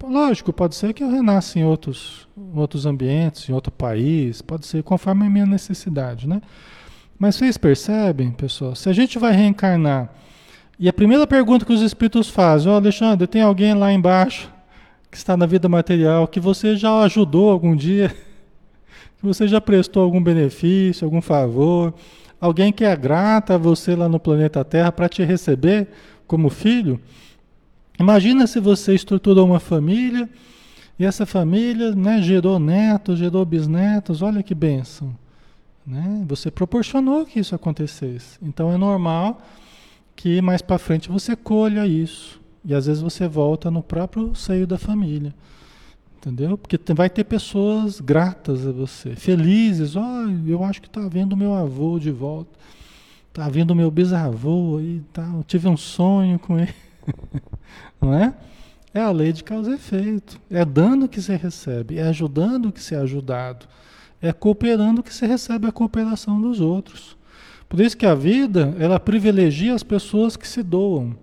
Lógico, pode ser que eu renasça em outros, outros ambientes, em outro país, pode ser conforme a minha necessidade, né? Mas vocês percebem, pessoal, se a gente vai reencarnar, e a primeira pergunta que os espíritos fazem, ó oh, Alexandre, tem alguém lá embaixo que está na vida material que você já ajudou algum dia, que você já prestou algum benefício, algum favor, alguém que é grata a você lá no planeta Terra para te receber como filho, imagina se você estruturou uma família e essa família né, gerou netos, gerou bisnetos, olha que bênção. Né? Você proporcionou que isso acontecesse. Então é normal que mais para frente você colha isso. E às vezes você volta no próprio seio da família. Entendeu? Porque vai ter pessoas gratas a você, felizes. Olha, oh, eu acho que está vendo meu avô de volta. Está vindo meu bisavô aí, tá? Eu tive um sonho com ele. Não é? É a lei de causa e efeito. É dando que se recebe, é ajudando que se é ajudado, é cooperando que se recebe a cooperação dos outros. Por isso que a vida, ela privilegia as pessoas que se doam,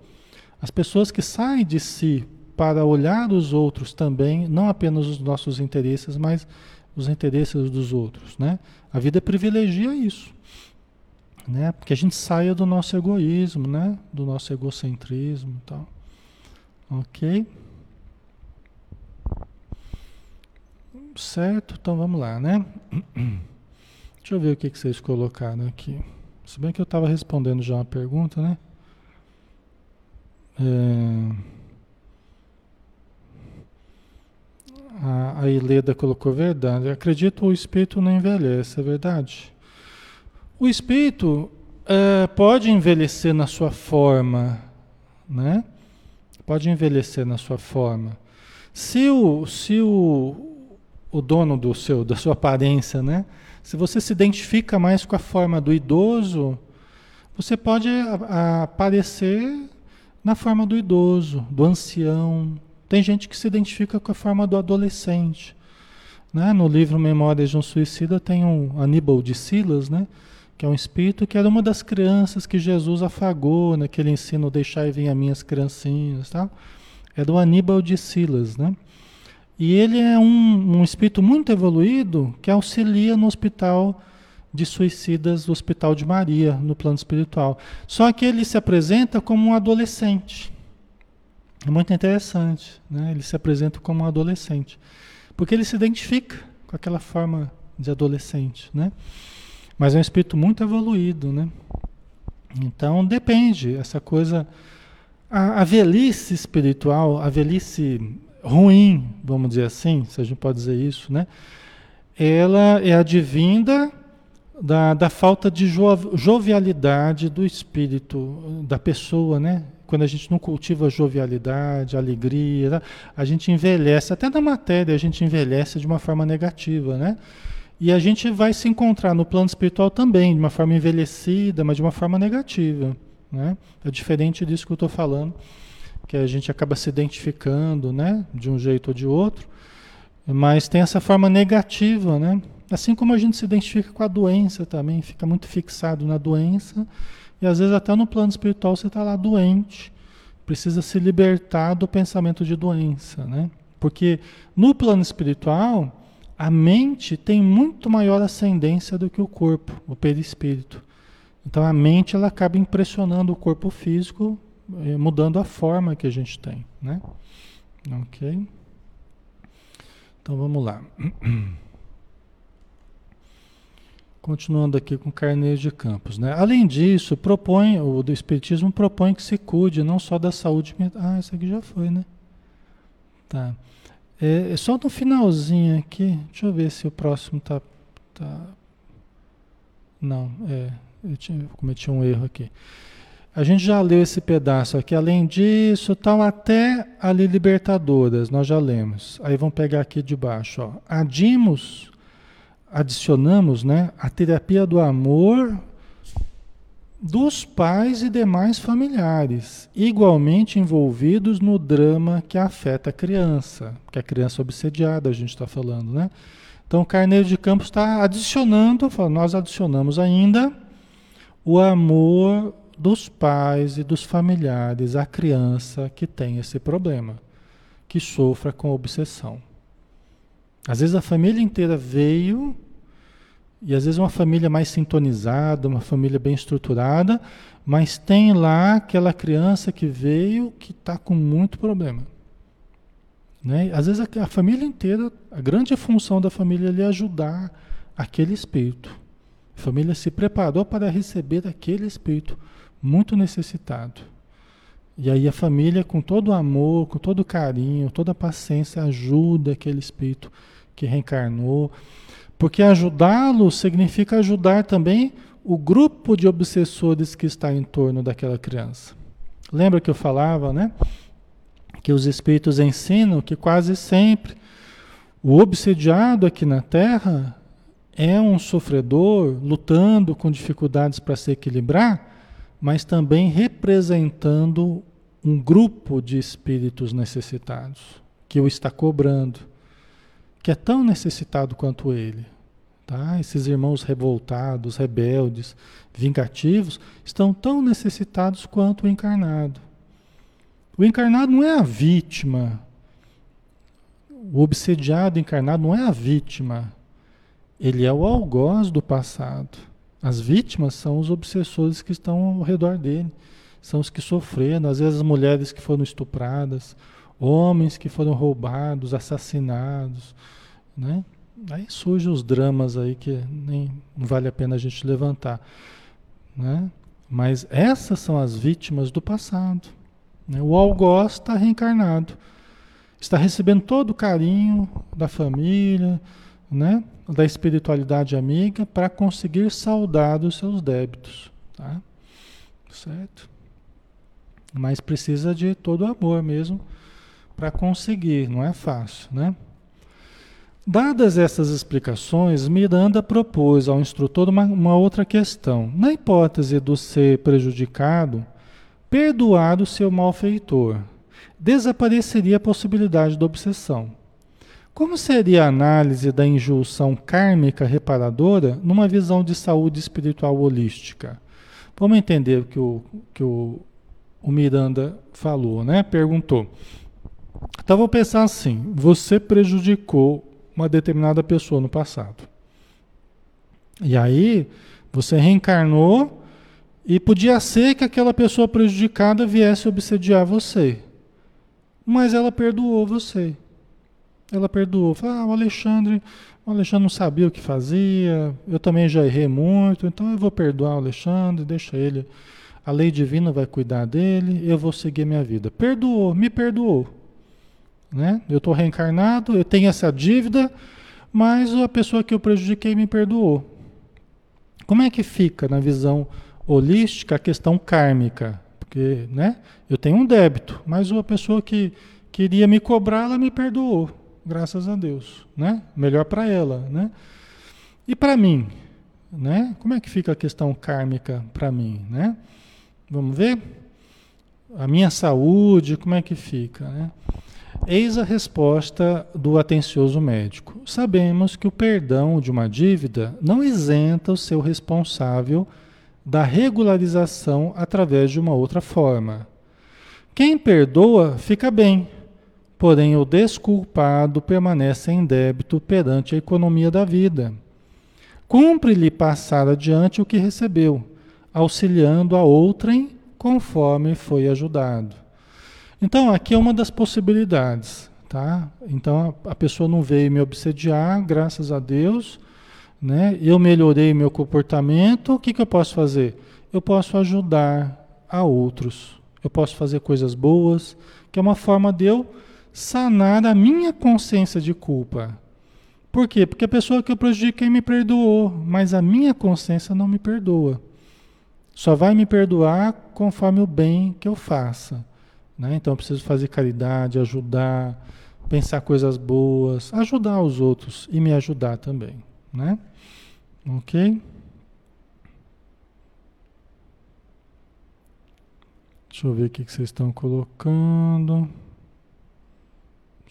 as pessoas que saem de si para olhar os outros também, não apenas os nossos interesses, mas os interesses dos outros, né? A vida privilegia isso, né? Porque a gente saia do nosso egoísmo, né? Do nosso egocentrismo e tal. Ok? Certo? Então vamos lá, né? Deixa eu ver o que, que vocês colocaram aqui. Se bem que eu estava respondendo já uma pergunta, né? É... A, a Ileda colocou verdade. Acredito o espírito não envelhece, é verdade? O espírito é, pode envelhecer na sua forma, né? Pode envelhecer na sua forma. Se o, se o, o dono do seu, da sua aparência, né? Se você se identifica mais com a forma do idoso, você pode aparecer na forma do idoso, do ancião, tem gente que se identifica com a forma do adolescente. Né? No livro Memórias de um Suicida tem um Aníbal de Silas, né? que é um espírito que era uma das crianças que Jesus afagou naquele ensino Deixai vir a minhas criancinhas. Tá? É do Aníbal de Silas. Né? E ele é um, um espírito muito evoluído que auxilia no hospital de suicidas do Hospital de Maria, no plano espiritual. Só que ele se apresenta como um adolescente. É muito interessante, né? Ele se apresenta como um adolescente, porque ele se identifica com aquela forma de adolescente, né? Mas é um espírito muito evoluído, né? Então depende, essa coisa, a, a velhice espiritual, a velhice ruim, vamos dizer assim, se a gente pode dizer isso, né? Ela é advinda da, da falta de jovialidade do espírito, da pessoa, né? Quando a gente não cultiva jovialidade, alegria, né? a gente envelhece, até na matéria a gente envelhece de uma forma negativa, né? E a gente vai se encontrar no plano espiritual também, de uma forma envelhecida, mas de uma forma negativa, né? É diferente disso que eu estou falando, que a gente acaba se identificando, né? De um jeito ou de outro, mas tem essa forma negativa, né? Assim como a gente se identifica com a doença também, fica muito fixado na doença, e às vezes até no plano espiritual você está lá doente, precisa se libertar do pensamento de doença, né? Porque no plano espiritual, a mente tem muito maior ascendência do que o corpo, o perispírito. Então a mente ela acaba impressionando o corpo físico, eh, mudando a forma que a gente tem, né? Ok? Então vamos lá. Continuando aqui com Carneiro de Campos. Né? Além disso, propõe, o do Espiritismo propõe que se cuide não só da saúde mental. Ah, isso aqui já foi, né? Tá. É, é, só no finalzinho aqui, deixa eu ver se o próximo tá. tá... Não, é. Eu, tinha, eu cometi um erro aqui. A gente já leu esse pedaço aqui. Além disso, tal, até ali Libertadoras, nós já lemos. Aí vamos pegar aqui de baixo. Ó. Adimos adicionamos né, a terapia do amor dos pais e demais familiares, igualmente envolvidos no drama que afeta a criança, que é a criança obsediada, a gente está falando, né? Então, Carneiro de Campos está adicionando, nós adicionamos ainda o amor dos pais e dos familiares à criança que tem esse problema, que sofra com obsessão. Às vezes a família inteira veio e às vezes uma família mais sintonizada, uma família bem estruturada, mas tem lá aquela criança que veio que está com muito problema. Né? Às vezes a, a, família inteira, a grande função da família é ajudar aquele espírito. A família se preparou para receber aquele espírito muito necessitado. E aí a família, com todo o amor, com todo o carinho, toda a paciência, ajuda aquele espírito que reencarnou porque ajudá-lo significa ajudar também o grupo de obsessores que está em torno daquela criança. Lembra que eu falava, né? Que os espíritos ensinam que quase sempre O obsediado aqui na Terra é um sofredor lutando com dificuldades para se equilibrar, mas também representando um grupo de espíritos necessitados que o está cobrando, que é tão necessitado quanto ele. Tá? Esses irmãos revoltados, rebeldes, vingativos, estão tão necessitados quanto o encarnado. O encarnado não é a vítima. O obsediado encarnado não é a vítima. Ele é o algoz do passado. As vítimas são os obsessores que estão ao redor dele. São os que sofreram, às vezes as mulheres que foram estupradas, homens que foram roubados, assassinados, né? Aí surgem os dramas aí que nem vale a pena a gente levantar, né? Mas essas são as vítimas do passado. Né? O algoz está reencarnado, está recebendo todo o carinho da família, né? Da espiritualidade amiga para conseguir saldar os seus débitos, tá? Certo? Mas precisa de todo amor mesmo para conseguir, não é fácil, né? Dadas essas explicações, Miranda propôs ao instrutor uma, uma outra questão. Na hipótese do ser prejudicado, perdoar o seu malfeitor, desapareceria a possibilidade da obsessão. Como seria a análise da injunção kármica reparadora numa visão de saúde espiritual holística? Vamos entender o que o, que o, o Miranda falou, né? Perguntou. Então vou pensar assim: você prejudicou uma determinada pessoa no passado. E aí você reencarnou e podia ser que aquela pessoa prejudicada viesse obsediar você. Mas ela perdoou você. Ela perdoou. Falou, ah, o Alexandre, o Alexandre não sabia o que fazia, eu também já errei muito, então eu vou perdoar o Alexandre, deixa ele. A lei divina vai cuidar dele, eu vou seguir minha vida. Perdoou, me perdoou. Né? Eu estou reencarnado, eu tenho essa dívida, mas a pessoa que eu prejudiquei me perdoou. Como é que fica na visão holística a questão kármica? Porque né, eu tenho um débito, mas a pessoa que queria me cobrar, ela me perdoou, graças a Deus. Né? Melhor para ela. Né? E para mim? Né? Como é que fica a questão kármica para mim? Né? Vamos ver? A minha saúde, como é que fica? Né? Eis a resposta do atencioso médico. Sabemos que o perdão de uma dívida não isenta o seu responsável da regularização através de uma outra forma. Quem perdoa fica bem, porém o desculpado permanece em débito perante a economia da vida. Cumpre-lhe passar adiante o que recebeu, auxiliando a outrem conforme foi ajudado. Então, aqui é uma das possibilidades, tá? Então, a, a pessoa não veio me obsediar, graças a Deus, né? Eu melhorei meu comportamento, o que, que eu posso fazer? Eu posso ajudar a outros. Eu posso fazer coisas boas, que é uma forma de eu sanar a minha consciência de culpa. Por quê? Porque a pessoa que eu prejudiquei me perdoou, mas a minha consciência não me perdoa. Só vai me perdoar conforme o bem que eu faça. Né? Então eu preciso fazer caridade, ajudar, pensar coisas boas, ajudar os outros e me ajudar também. Né? Ok? Deixa eu ver o que vocês estão colocando.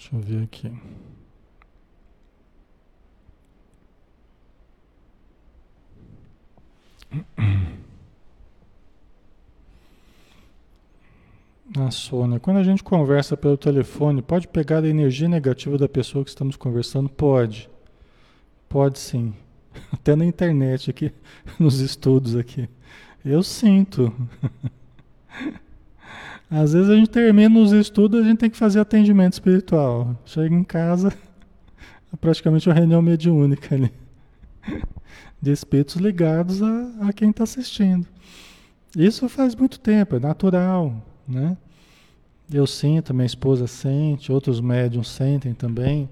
Deixa eu ver aqui. A Sônia, quando a gente conversa pelo telefone, pode pegar a energia negativa da pessoa que estamos conversando? Pode. Pode sim. Até na internet aqui, nos estudos aqui. Eu sinto. Às vezes a gente termina os estudos, a gente tem que fazer atendimento espiritual. Chega em casa, é praticamente uma reunião mediúnica ali. De espíritos ligados a, a quem está assistindo. Isso faz muito tempo, é natural. Né? Eu sinto, minha esposa sente, outros médiums sentem também,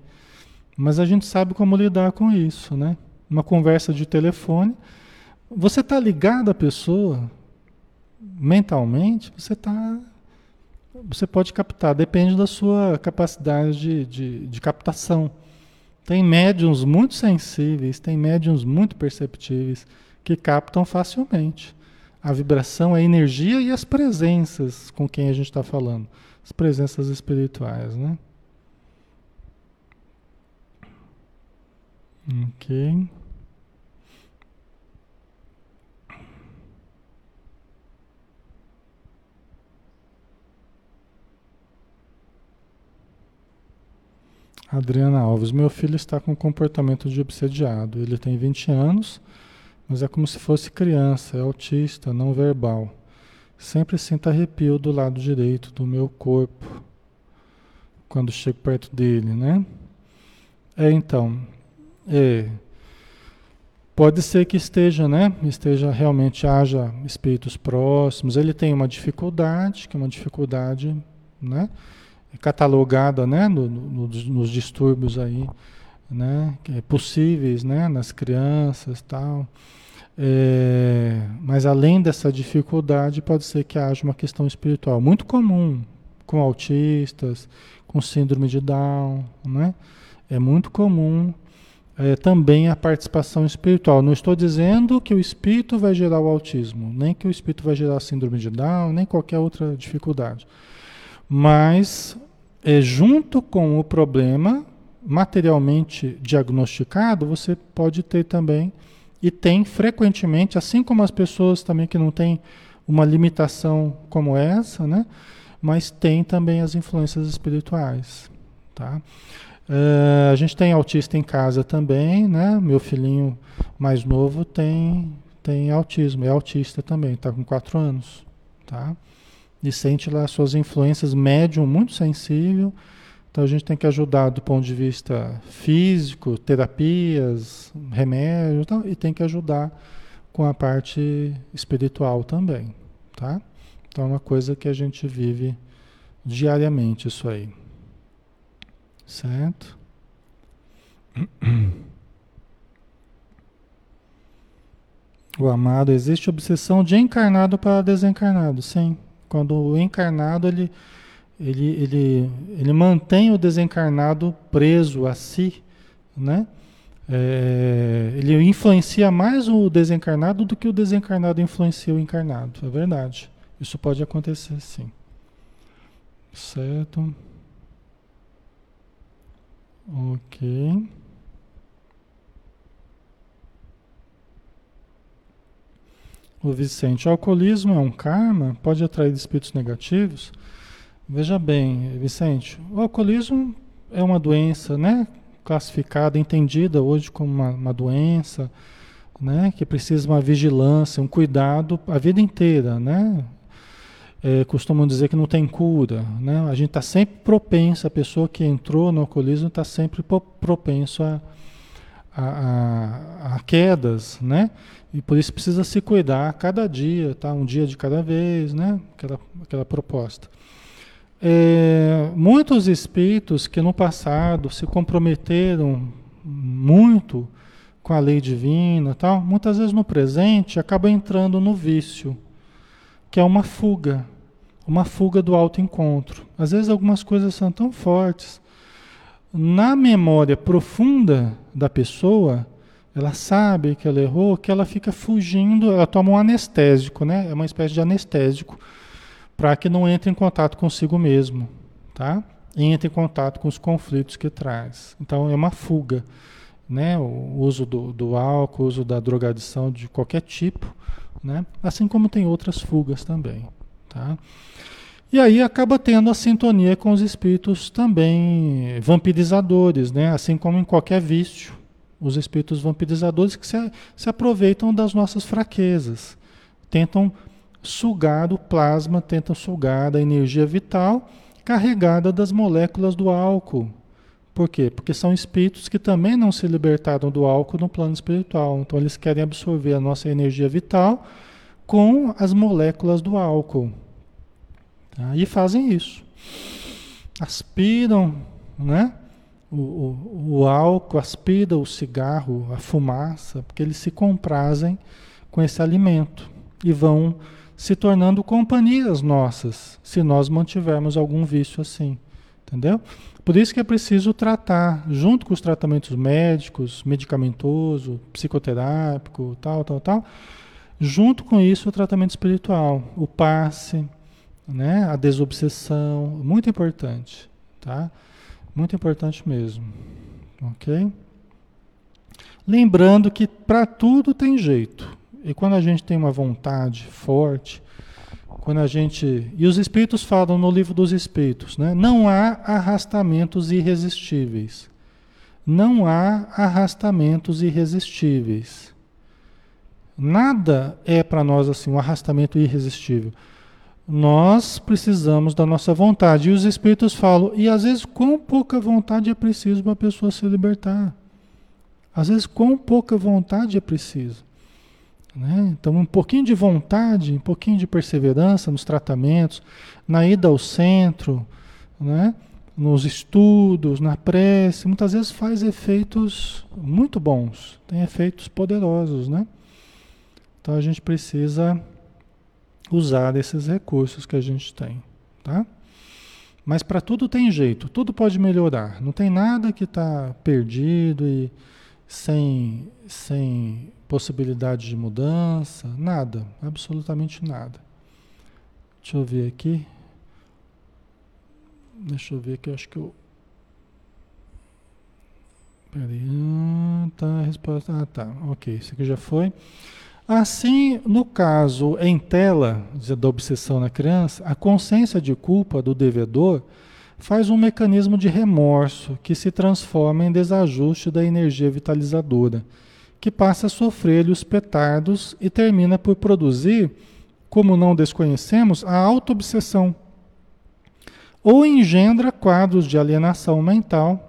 mas a gente sabe como lidar com isso, né? Uma conversa de telefone, você está ligado à pessoa mentalmente, você tá, você pode captar, depende da sua capacidade de, de, de captação. Tem médiums muito sensíveis, tem médiums muito perceptíveis que captam facilmente a vibração, a energia e as presenças com quem a gente está falando, as presenças espirituais, né? Ok. Adriana Alves, meu filho está com comportamento de obsediado. Ele tem 20 anos, mas é como se fosse criança, é autista, não verbal. Sempre sinto arrepio do lado direito do meu corpo quando chego perto dele, né? É, então, é, pode ser que esteja, né? Esteja realmente haja espíritos próximos. Ele tem uma dificuldade, que é uma dificuldade, né? Catalogada né, no, no, nos distúrbios aí, né, é possíveis né, nas crianças tal. É, mas além dessa dificuldade, pode ser que haja uma questão espiritual muito comum com autistas, com síndrome de Down, né? É muito comum é, também a participação espiritual. Não estou dizendo que o espírito vai gerar o autismo, nem que o espírito vai gerar a síndrome de Down, nem qualquer outra dificuldade. Mas, é, junto com o problema materialmente diagnosticado, você pode ter também, e tem frequentemente, assim como as pessoas também que não têm uma limitação como essa, né? mas tem também as influências espirituais. Tá? Uh, a gente tem autista em casa também, né? Meu filhinho mais novo tem, tem autismo, é autista também, está com 4 anos. Tá? E sente lá suas influências médium muito sensível. Então a gente tem que ajudar do ponto de vista físico, terapias, remédios, e tem que ajudar com a parte espiritual também, tá? Então é uma coisa que a gente vive diariamente isso aí. Certo? O amado, existe obsessão de encarnado para desencarnado, sim. Quando o encarnado ele, ele, ele, ele mantém o desencarnado preso a si, né? É, ele influencia mais o desencarnado do que o desencarnado influencia o encarnado. É verdade. Isso pode acontecer, sim. Certo. Ok. O Vicente, o alcoolismo é um karma? Pode atrair espíritos negativos? Veja bem, Vicente, o alcoolismo é uma doença, né? Classificada, entendida hoje como uma, uma doença, né? Que precisa de uma vigilância, um cuidado a vida inteira, né? É, costumam dizer que não tem cura, né? A gente está sempre propenso, a pessoa que entrou no alcoolismo está sempre propenso a, a, a, a quedas, né? E por isso precisa se cuidar cada dia, tá? Um dia de cada vez, né? Aquela, aquela proposta. É, muitos espíritos que no passado se comprometeram muito com a lei divina, tal, muitas vezes no presente acabam entrando no vício, que é uma fuga, uma fuga do autoencontro. Às vezes algumas coisas são tão fortes na memória profunda da pessoa, ela sabe que ela errou, que ela fica fugindo, ela toma um anestésico, né? É uma espécie de anestésico para que não entre em contato consigo mesmo, tá? E entre em contato com os conflitos que traz. Então é uma fuga, né? O uso do, do álcool, o uso da drogadição de qualquer tipo, né? Assim como tem outras fugas também, tá? E aí acaba tendo a sintonia com os espíritos também vampirizadores, né? Assim como em qualquer vício, os espíritos vampirizadores que se, se aproveitam das nossas fraquezas, tentam sugar o plasma, tentam sugar a energia vital carregada das moléculas do álcool. Por quê? Porque são espíritos que também não se libertaram do álcool no plano espiritual. Então eles querem absorver a nossa energia vital com as moléculas do álcool. Tá? E fazem isso. Aspiram né? o, o, o álcool, aspiram o cigarro, a fumaça, porque eles se comprazem com esse alimento e vão se tornando companhias nossas, se nós mantivermos algum vício assim. Entendeu? Por isso que é preciso tratar, junto com os tratamentos médicos, medicamentoso, psicoterápico, tal, tal, tal, junto com isso o tratamento espiritual, o passe, né, a desobsessão, muito importante, tá? Muito importante mesmo, ok? Lembrando que para tudo tem jeito. E quando a gente tem uma vontade forte, quando a gente. E os espíritos falam no livro dos espíritos, né? Não há arrastamentos irresistíveis. Não há arrastamentos irresistíveis. Nada é para nós assim um arrastamento irresistível. Nós precisamos da nossa vontade. E os espíritos falam, e às vezes quão pouca vontade é preciso para a pessoa se libertar. Às vezes quão pouca vontade é preciso. Né? Então, um pouquinho de vontade, um pouquinho de perseverança nos tratamentos, na ida ao centro, né? nos estudos, na prece, muitas vezes faz efeitos muito bons, tem efeitos poderosos. Né? Então, a gente precisa usar esses recursos que a gente tem. Tá? Mas para tudo tem jeito, tudo pode melhorar. Não tem nada que está perdido e sem, sem possibilidade de mudança, nada, absolutamente nada. Deixa eu ver aqui. Deixa eu ver que acho que eu. Peraí. Ah, tá, a resposta. Ah, tá. Ok, isso aqui já foi. Assim, no caso em tela da obsessão na criança, a consciência de culpa do devedor faz um mecanismo de remorso que se transforma em desajuste da energia vitalizadora que passa a sofrer os petardos e termina por produzir, como não desconhecemos, a autoobsessão. Ou engendra quadros de alienação mental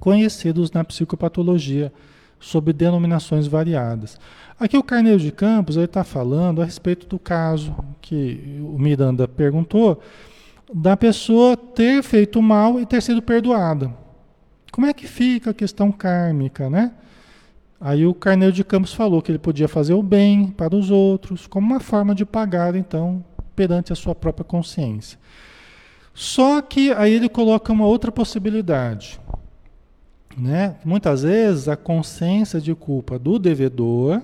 conhecidos na psicopatologia, sob denominações variadas. Aqui o Carneiro de Campos está falando a respeito do caso que o Miranda perguntou, da pessoa ter feito mal e ter sido perdoada. Como é que fica a questão kármica, né? Aí o Carneiro de Campos falou que ele podia fazer o bem para os outros, como uma forma de pagar, então, perante a sua própria consciência. Só que aí ele coloca uma outra possibilidade. Né? Muitas vezes a consciência de culpa do devedor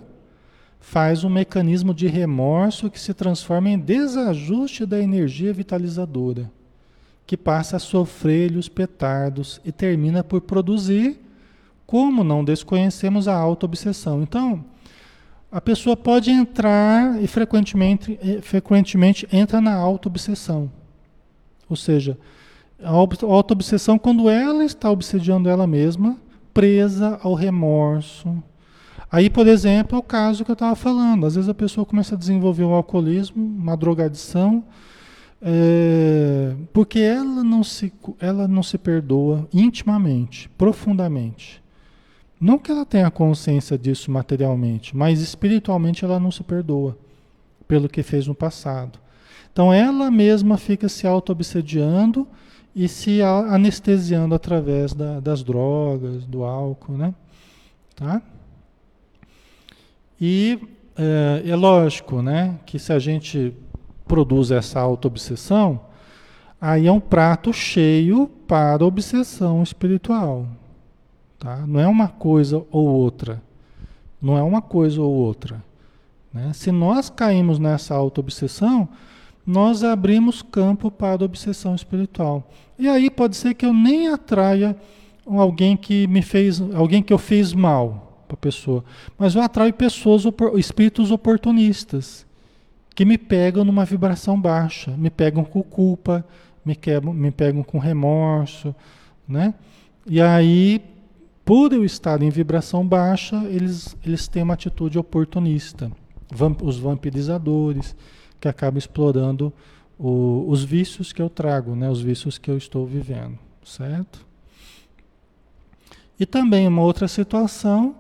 faz um mecanismo de remorso que se transforma em desajuste da energia vitalizadora, que passa a sofrer os petardos e termina por produzir como não desconhecemos a auto-obsessão? Então, a pessoa pode entrar e frequentemente, frequentemente entra na auto-obsessão. Ou seja, a auto-obsessão quando ela está obsediando ela mesma, presa ao remorso. Aí, por exemplo, é o caso que eu estava falando. Às vezes a pessoa começa a desenvolver o alcoolismo, uma drogadição, é, porque ela não, se, ela não se perdoa intimamente, profundamente. Não que ela tenha consciência disso materialmente, mas espiritualmente ela não se perdoa pelo que fez no passado. Então ela mesma fica se auto-obsediando e se anestesiando através da, das drogas, do álcool, né? Tá? E é, é lógico, né, que se a gente produz essa auto-obsessão, aí é um prato cheio para a obsessão espiritual. Tá? Não é uma coisa ou outra. Não é uma coisa ou outra. Né? Se nós caímos nessa auto-obsessão, nós abrimos campo para a obsessão espiritual. E aí pode ser que eu nem atraia alguém que me fez, alguém que eu fiz mal para pessoa, mas eu atraio pessoas, espíritos oportunistas, que me pegam numa vibração baixa, me pegam com culpa, me, quebram, me pegam com remorso, né? E aí por eu estar em vibração baixa, eles, eles têm uma atitude oportunista. Vamp, os vampirizadores, que acabam explorando o, os vícios que eu trago, né? os vícios que eu estou vivendo, certo? E também uma outra situação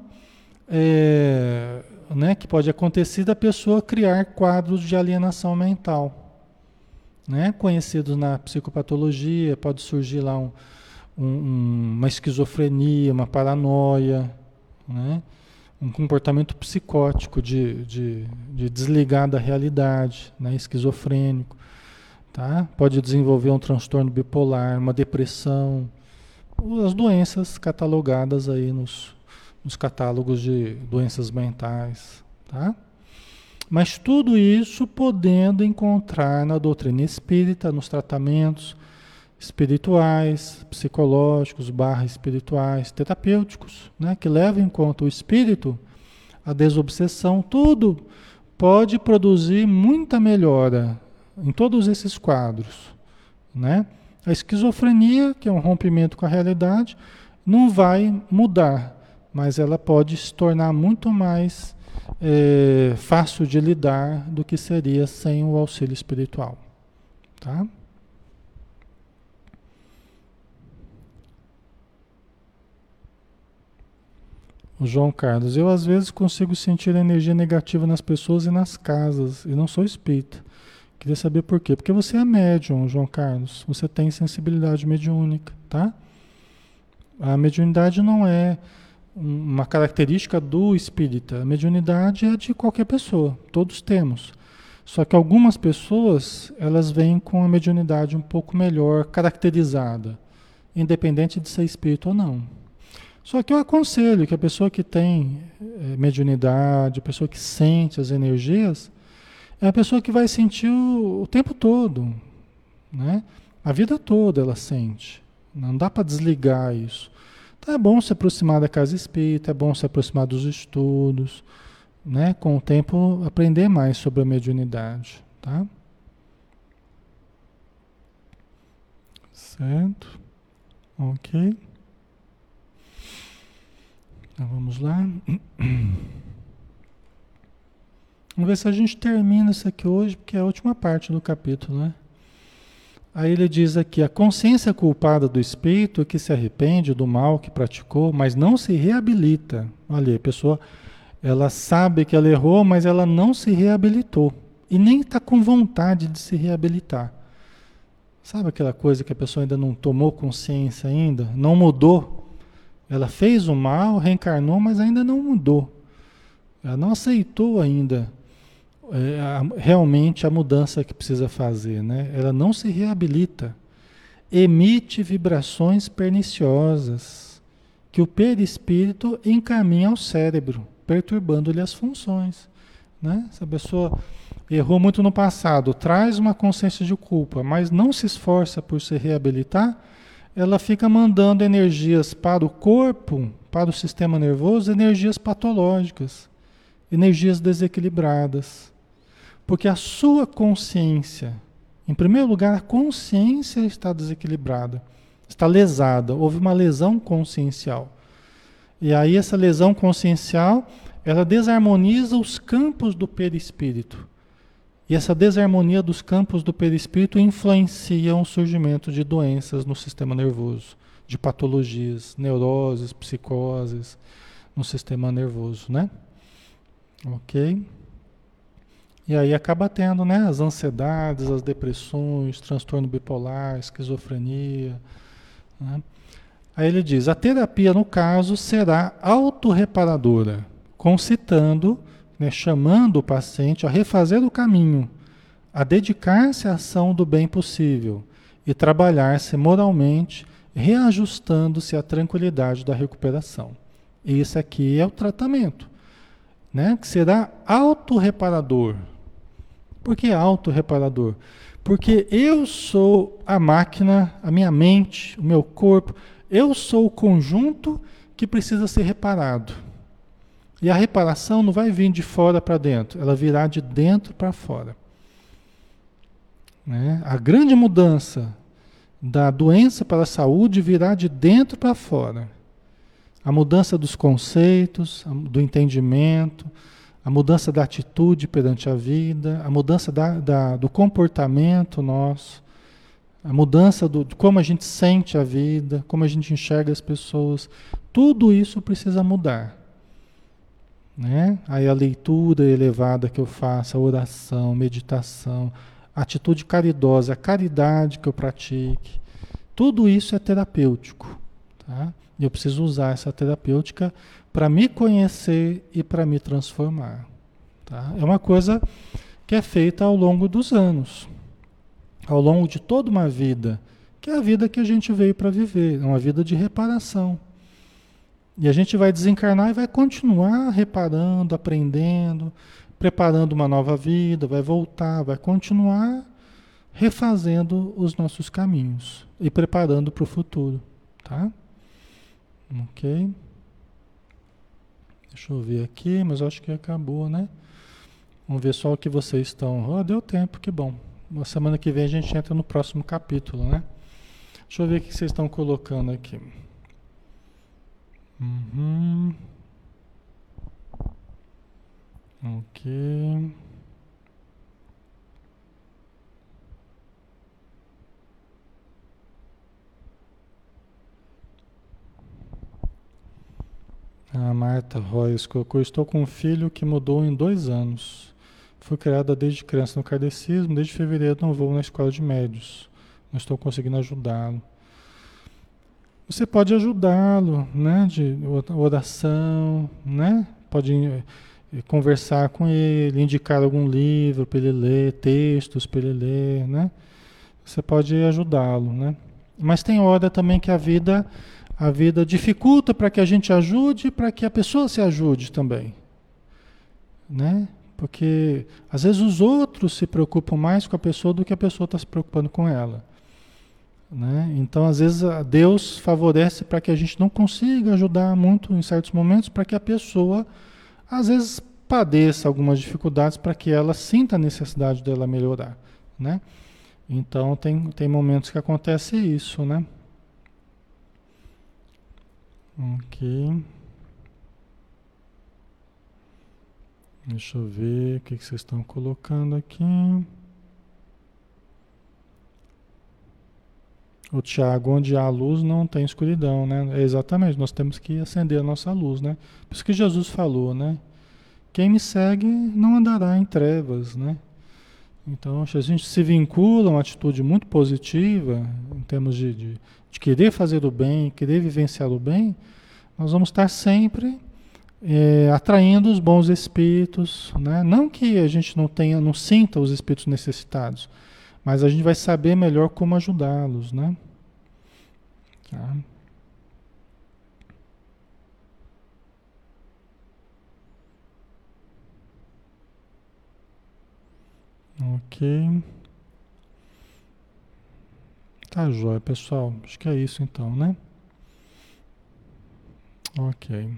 é, né, que pode acontecer da pessoa criar quadros de alienação mental, né, conhecidos na psicopatologia, pode surgir lá um, um, uma esquizofrenia, uma paranoia, né? um comportamento psicótico de, de, de desligar da realidade, né? esquizofrênico. tá? Pode desenvolver um transtorno bipolar, uma depressão, as doenças catalogadas aí nos, nos catálogos de doenças mentais, tá? Mas tudo isso podendo encontrar na doutrina espírita, nos tratamentos espirituais, psicológicos, barra espirituais, terapêuticos, né? que levam em conta o espírito, a desobsessão, tudo pode produzir muita melhora em todos esses quadros. Né? A esquizofrenia, que é um rompimento com a realidade, não vai mudar, mas ela pode se tornar muito mais é, fácil de lidar do que seria sem o auxílio espiritual. Tá? O João Carlos, eu às vezes consigo sentir energia negativa nas pessoas e nas casas, e não sou espírita. Queria saber por quê. Porque você é médium, João Carlos. Você tem sensibilidade mediúnica, tá? A mediunidade não é uma característica do espírita. A mediunidade é de qualquer pessoa, todos temos. Só que algumas pessoas, elas vêm com a mediunidade um pouco melhor caracterizada, independente de ser espírito ou não. Só que eu aconselho que a pessoa que tem é, mediunidade, a pessoa que sente as energias, é a pessoa que vai sentir o, o tempo todo, né? A vida toda ela sente. Não dá para desligar isso. Então é bom se aproximar da casa espírita, é bom se aproximar dos estudos, né? Com o tempo aprender mais sobre a mediunidade, tá? Certo? Ok. Então vamos lá. Vamos ver se a gente termina isso aqui hoje, porque é a última parte do capítulo, né? Aí ele diz aqui: a consciência culpada do espírito que se arrepende do mal que praticou, mas não se reabilita. Olha, a pessoa ela sabe que ela errou, mas ela não se reabilitou e nem está com vontade de se reabilitar. Sabe aquela coisa que a pessoa ainda não tomou consciência ainda, não mudou? Ela fez o mal, reencarnou, mas ainda não mudou. Ela não aceitou ainda é, a, realmente a mudança que precisa fazer, né? Ela não se reabilita, emite vibrações perniciosas que o perispírito encaminha ao cérebro, perturbando-lhe as funções, né? Se a pessoa errou muito no passado, traz uma consciência de culpa, mas não se esforça por se reabilitar, ela fica mandando energias para o corpo, para o sistema nervoso, energias patológicas, energias desequilibradas. Porque a sua consciência, em primeiro lugar, a consciência está desequilibrada, está lesada, houve uma lesão consciencial. E aí essa lesão consciencial, ela desarmoniza os campos do perispírito. E essa desarmonia dos campos do perispírito influencia o surgimento de doenças no sistema nervoso, de patologias, neuroses, psicoses no sistema nervoso, né? OK? E aí acaba tendo né, as ansiedades, as depressões, transtorno bipolar, esquizofrenia. Né? Aí ele diz: a terapia, no caso, será autorreparadora, concitando, né, chamando o paciente a refazer o caminho, a dedicar-se à ação do bem possível e trabalhar-se moralmente, reajustando-se à tranquilidade da recuperação. Isso aqui é o tratamento, né, que será autorreparador. Por que autorreparador? Porque eu sou a máquina, a minha mente, o meu corpo, eu sou o conjunto que precisa ser reparado. E a reparação não vai vir de fora para dentro, ela virá de dentro para fora. Né? A grande mudança da doença para a saúde virá de dentro para fora. A mudança dos conceitos, do entendimento, a mudança da atitude perante a vida, a mudança da, da, do comportamento nosso, a mudança do, de como a gente sente a vida, como a gente enxerga as pessoas, tudo isso precisa mudar. Né? Aí a leitura elevada que eu faço, a oração, meditação, a atitude caridosa, a caridade que eu pratique, tudo isso é terapêutico. Tá? Eu preciso usar essa terapêutica para me conhecer e para me transformar. Tá? É uma coisa que é feita ao longo dos anos. ao longo de toda uma vida, que é a vida que a gente veio para viver, é uma vida de reparação. E a gente vai desencarnar e vai continuar reparando, aprendendo, preparando uma nova vida, vai voltar, vai continuar refazendo os nossos caminhos e preparando para o futuro, tá? Ok. Deixa eu ver aqui, mas acho que acabou, né? Vamos ver só o que vocês estão. Oh, deu tempo, que bom. Na semana que vem a gente entra no próximo capítulo, né? Deixa eu ver o que vocês estão colocando aqui. Uhum. Ok. A Marta Royes colocou: Estou com um filho que mudou em dois anos. Fui criada desde criança no kardecismo, desde fevereiro não vou na escola de médios. Não estou conseguindo ajudá-lo. Você pode ajudá-lo, né? De oração, né? Pode eh, conversar com ele, indicar algum livro para ele ler, textos para ele ler, né? Você pode ajudá-lo, né? Mas tem hora também que a vida a vida dificulta para que a gente ajude, para que a pessoa se ajude também. Né? Porque às vezes os outros se preocupam mais com a pessoa do que a pessoa está se preocupando com ela. Né? Então, às vezes, Deus favorece para que a gente não consiga ajudar muito em certos momentos, para que a pessoa, às vezes, padeça algumas dificuldades, para que ela sinta a necessidade dela melhorar. Né? Então, tem, tem momentos que acontece isso, né? Ok. Deixa eu ver o que, vocês estão colocando aqui. O Tiago, onde há luz não tem escuridão, né? É exatamente, nós temos que acender a nossa luz, né? Por isso que Jesus falou, né? Quem me segue não andará em trevas, né? Então, se a gente se vincula a uma atitude muito positiva, em termos de, de de querer fazer o bem, querer vivenciar o bem, nós vamos estar sempre é, atraindo os bons espíritos, né? Não que a gente não tenha, não sinta os espíritos necessitados, mas a gente vai saber melhor como ajudá-los, né? Tá? Ok. Tá jóia, pessoal. Acho que é isso então, né? Ok.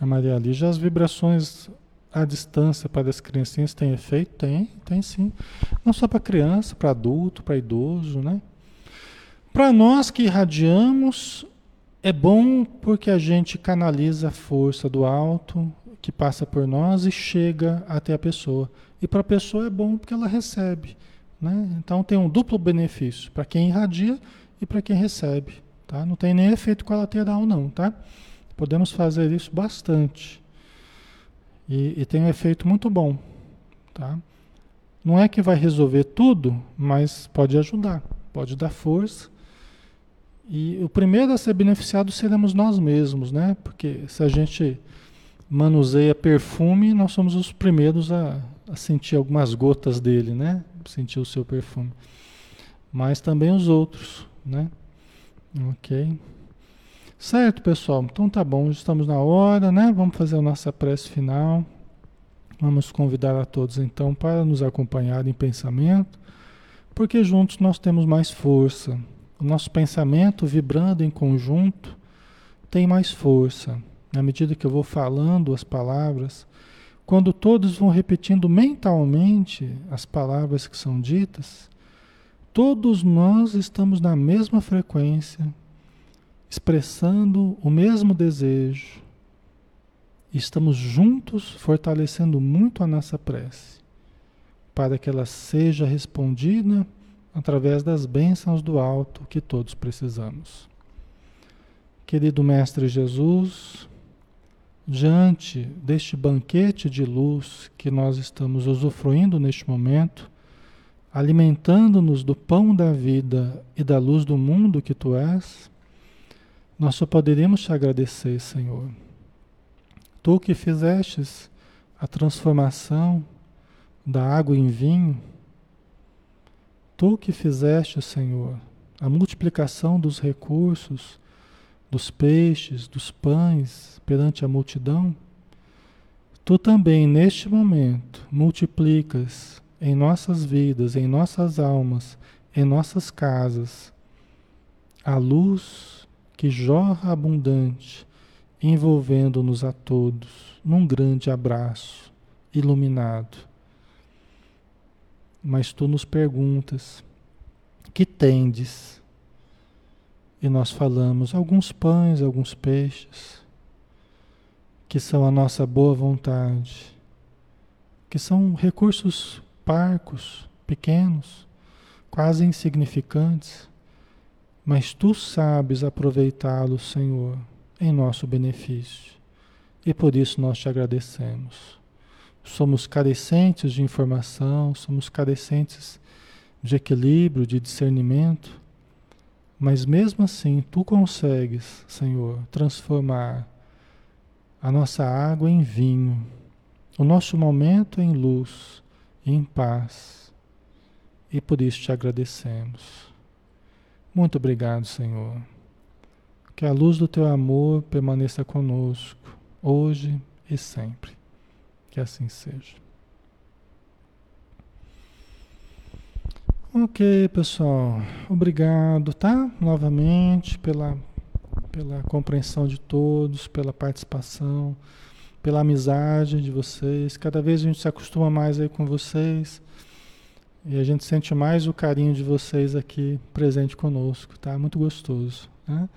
A Maria Lígia, as vibrações à distância para as criancinhas têm efeito? Tem, tem sim. Não só para criança, para adulto, para idoso, né? Para nós que irradiamos, é bom porque a gente canaliza a força do alto que passa por nós e chega até a pessoa. E para a pessoa é bom porque ela recebe. Né? Então tem um duplo benefício para quem irradia e para quem recebe. Tá? Não tem nem efeito colateral não, tá? Podemos fazer isso bastante. E, e tem um efeito muito bom. Tá? Não é que vai resolver tudo, mas pode ajudar, pode dar força. E o primeiro a ser beneficiado seremos nós mesmos, né? Porque se a gente manuseia perfume, nós somos os primeiros a, a sentir algumas gotas dele, né? sentir o seu perfume. Mas também os outros, né? Ok. Certo, pessoal. Então tá bom, estamos na hora, né? Vamos fazer a nossa prece final. Vamos convidar a todos então para nos acompanhar em pensamento, porque juntos nós temos mais força. O nosso pensamento vibrando em conjunto tem mais força. Na medida que eu vou falando as palavras, quando todos vão repetindo mentalmente as palavras que são ditas, todos nós estamos na mesma frequência, expressando o mesmo desejo. Estamos juntos fortalecendo muito a nossa prece, para que ela seja respondida através das bênçãos do alto que todos precisamos. Querido Mestre Jesus, diante deste banquete de luz que nós estamos usufruindo neste momento, alimentando-nos do pão da vida e da luz do mundo que tu és, nós só poderíamos te agradecer, Senhor. Tu que fizestes a transformação da água em vinho, Tu que fizeste, Senhor, a multiplicação dos recursos, dos peixes, dos pães perante a multidão, tu também neste momento multiplicas em nossas vidas, em nossas almas, em nossas casas, a luz que jorra abundante, envolvendo-nos a todos num grande abraço iluminado. Mas tu nos perguntas: que tendes? E nós falamos alguns pães, alguns peixes, que são a nossa boa vontade, que são recursos parcos, pequenos, quase insignificantes, mas tu sabes aproveitá-los, Senhor, em nosso benefício. E por isso nós te agradecemos. Somos carecentes de informação, somos carecentes de equilíbrio, de discernimento, mas mesmo assim, tu consegues, Senhor, transformar a nossa água em vinho, o nosso momento em luz, em paz. E por isso te agradecemos. Muito obrigado, Senhor. Que a luz do teu amor permaneça conosco, hoje e sempre. Que assim seja. Ok, pessoal. Obrigado, tá? Novamente pela, pela compreensão de todos, pela participação, pela amizade de vocês. Cada vez a gente se acostuma mais aí com vocês e a gente sente mais o carinho de vocês aqui presente conosco, tá? Muito gostoso, né?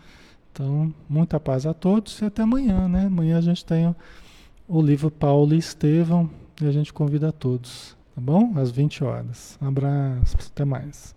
Então, muita paz a todos e até amanhã, né? Amanhã a gente tem o, livro Paulo e Estevão e a gente convida a todos. Tá bom? Às 20 horas. Abraço. Até mais.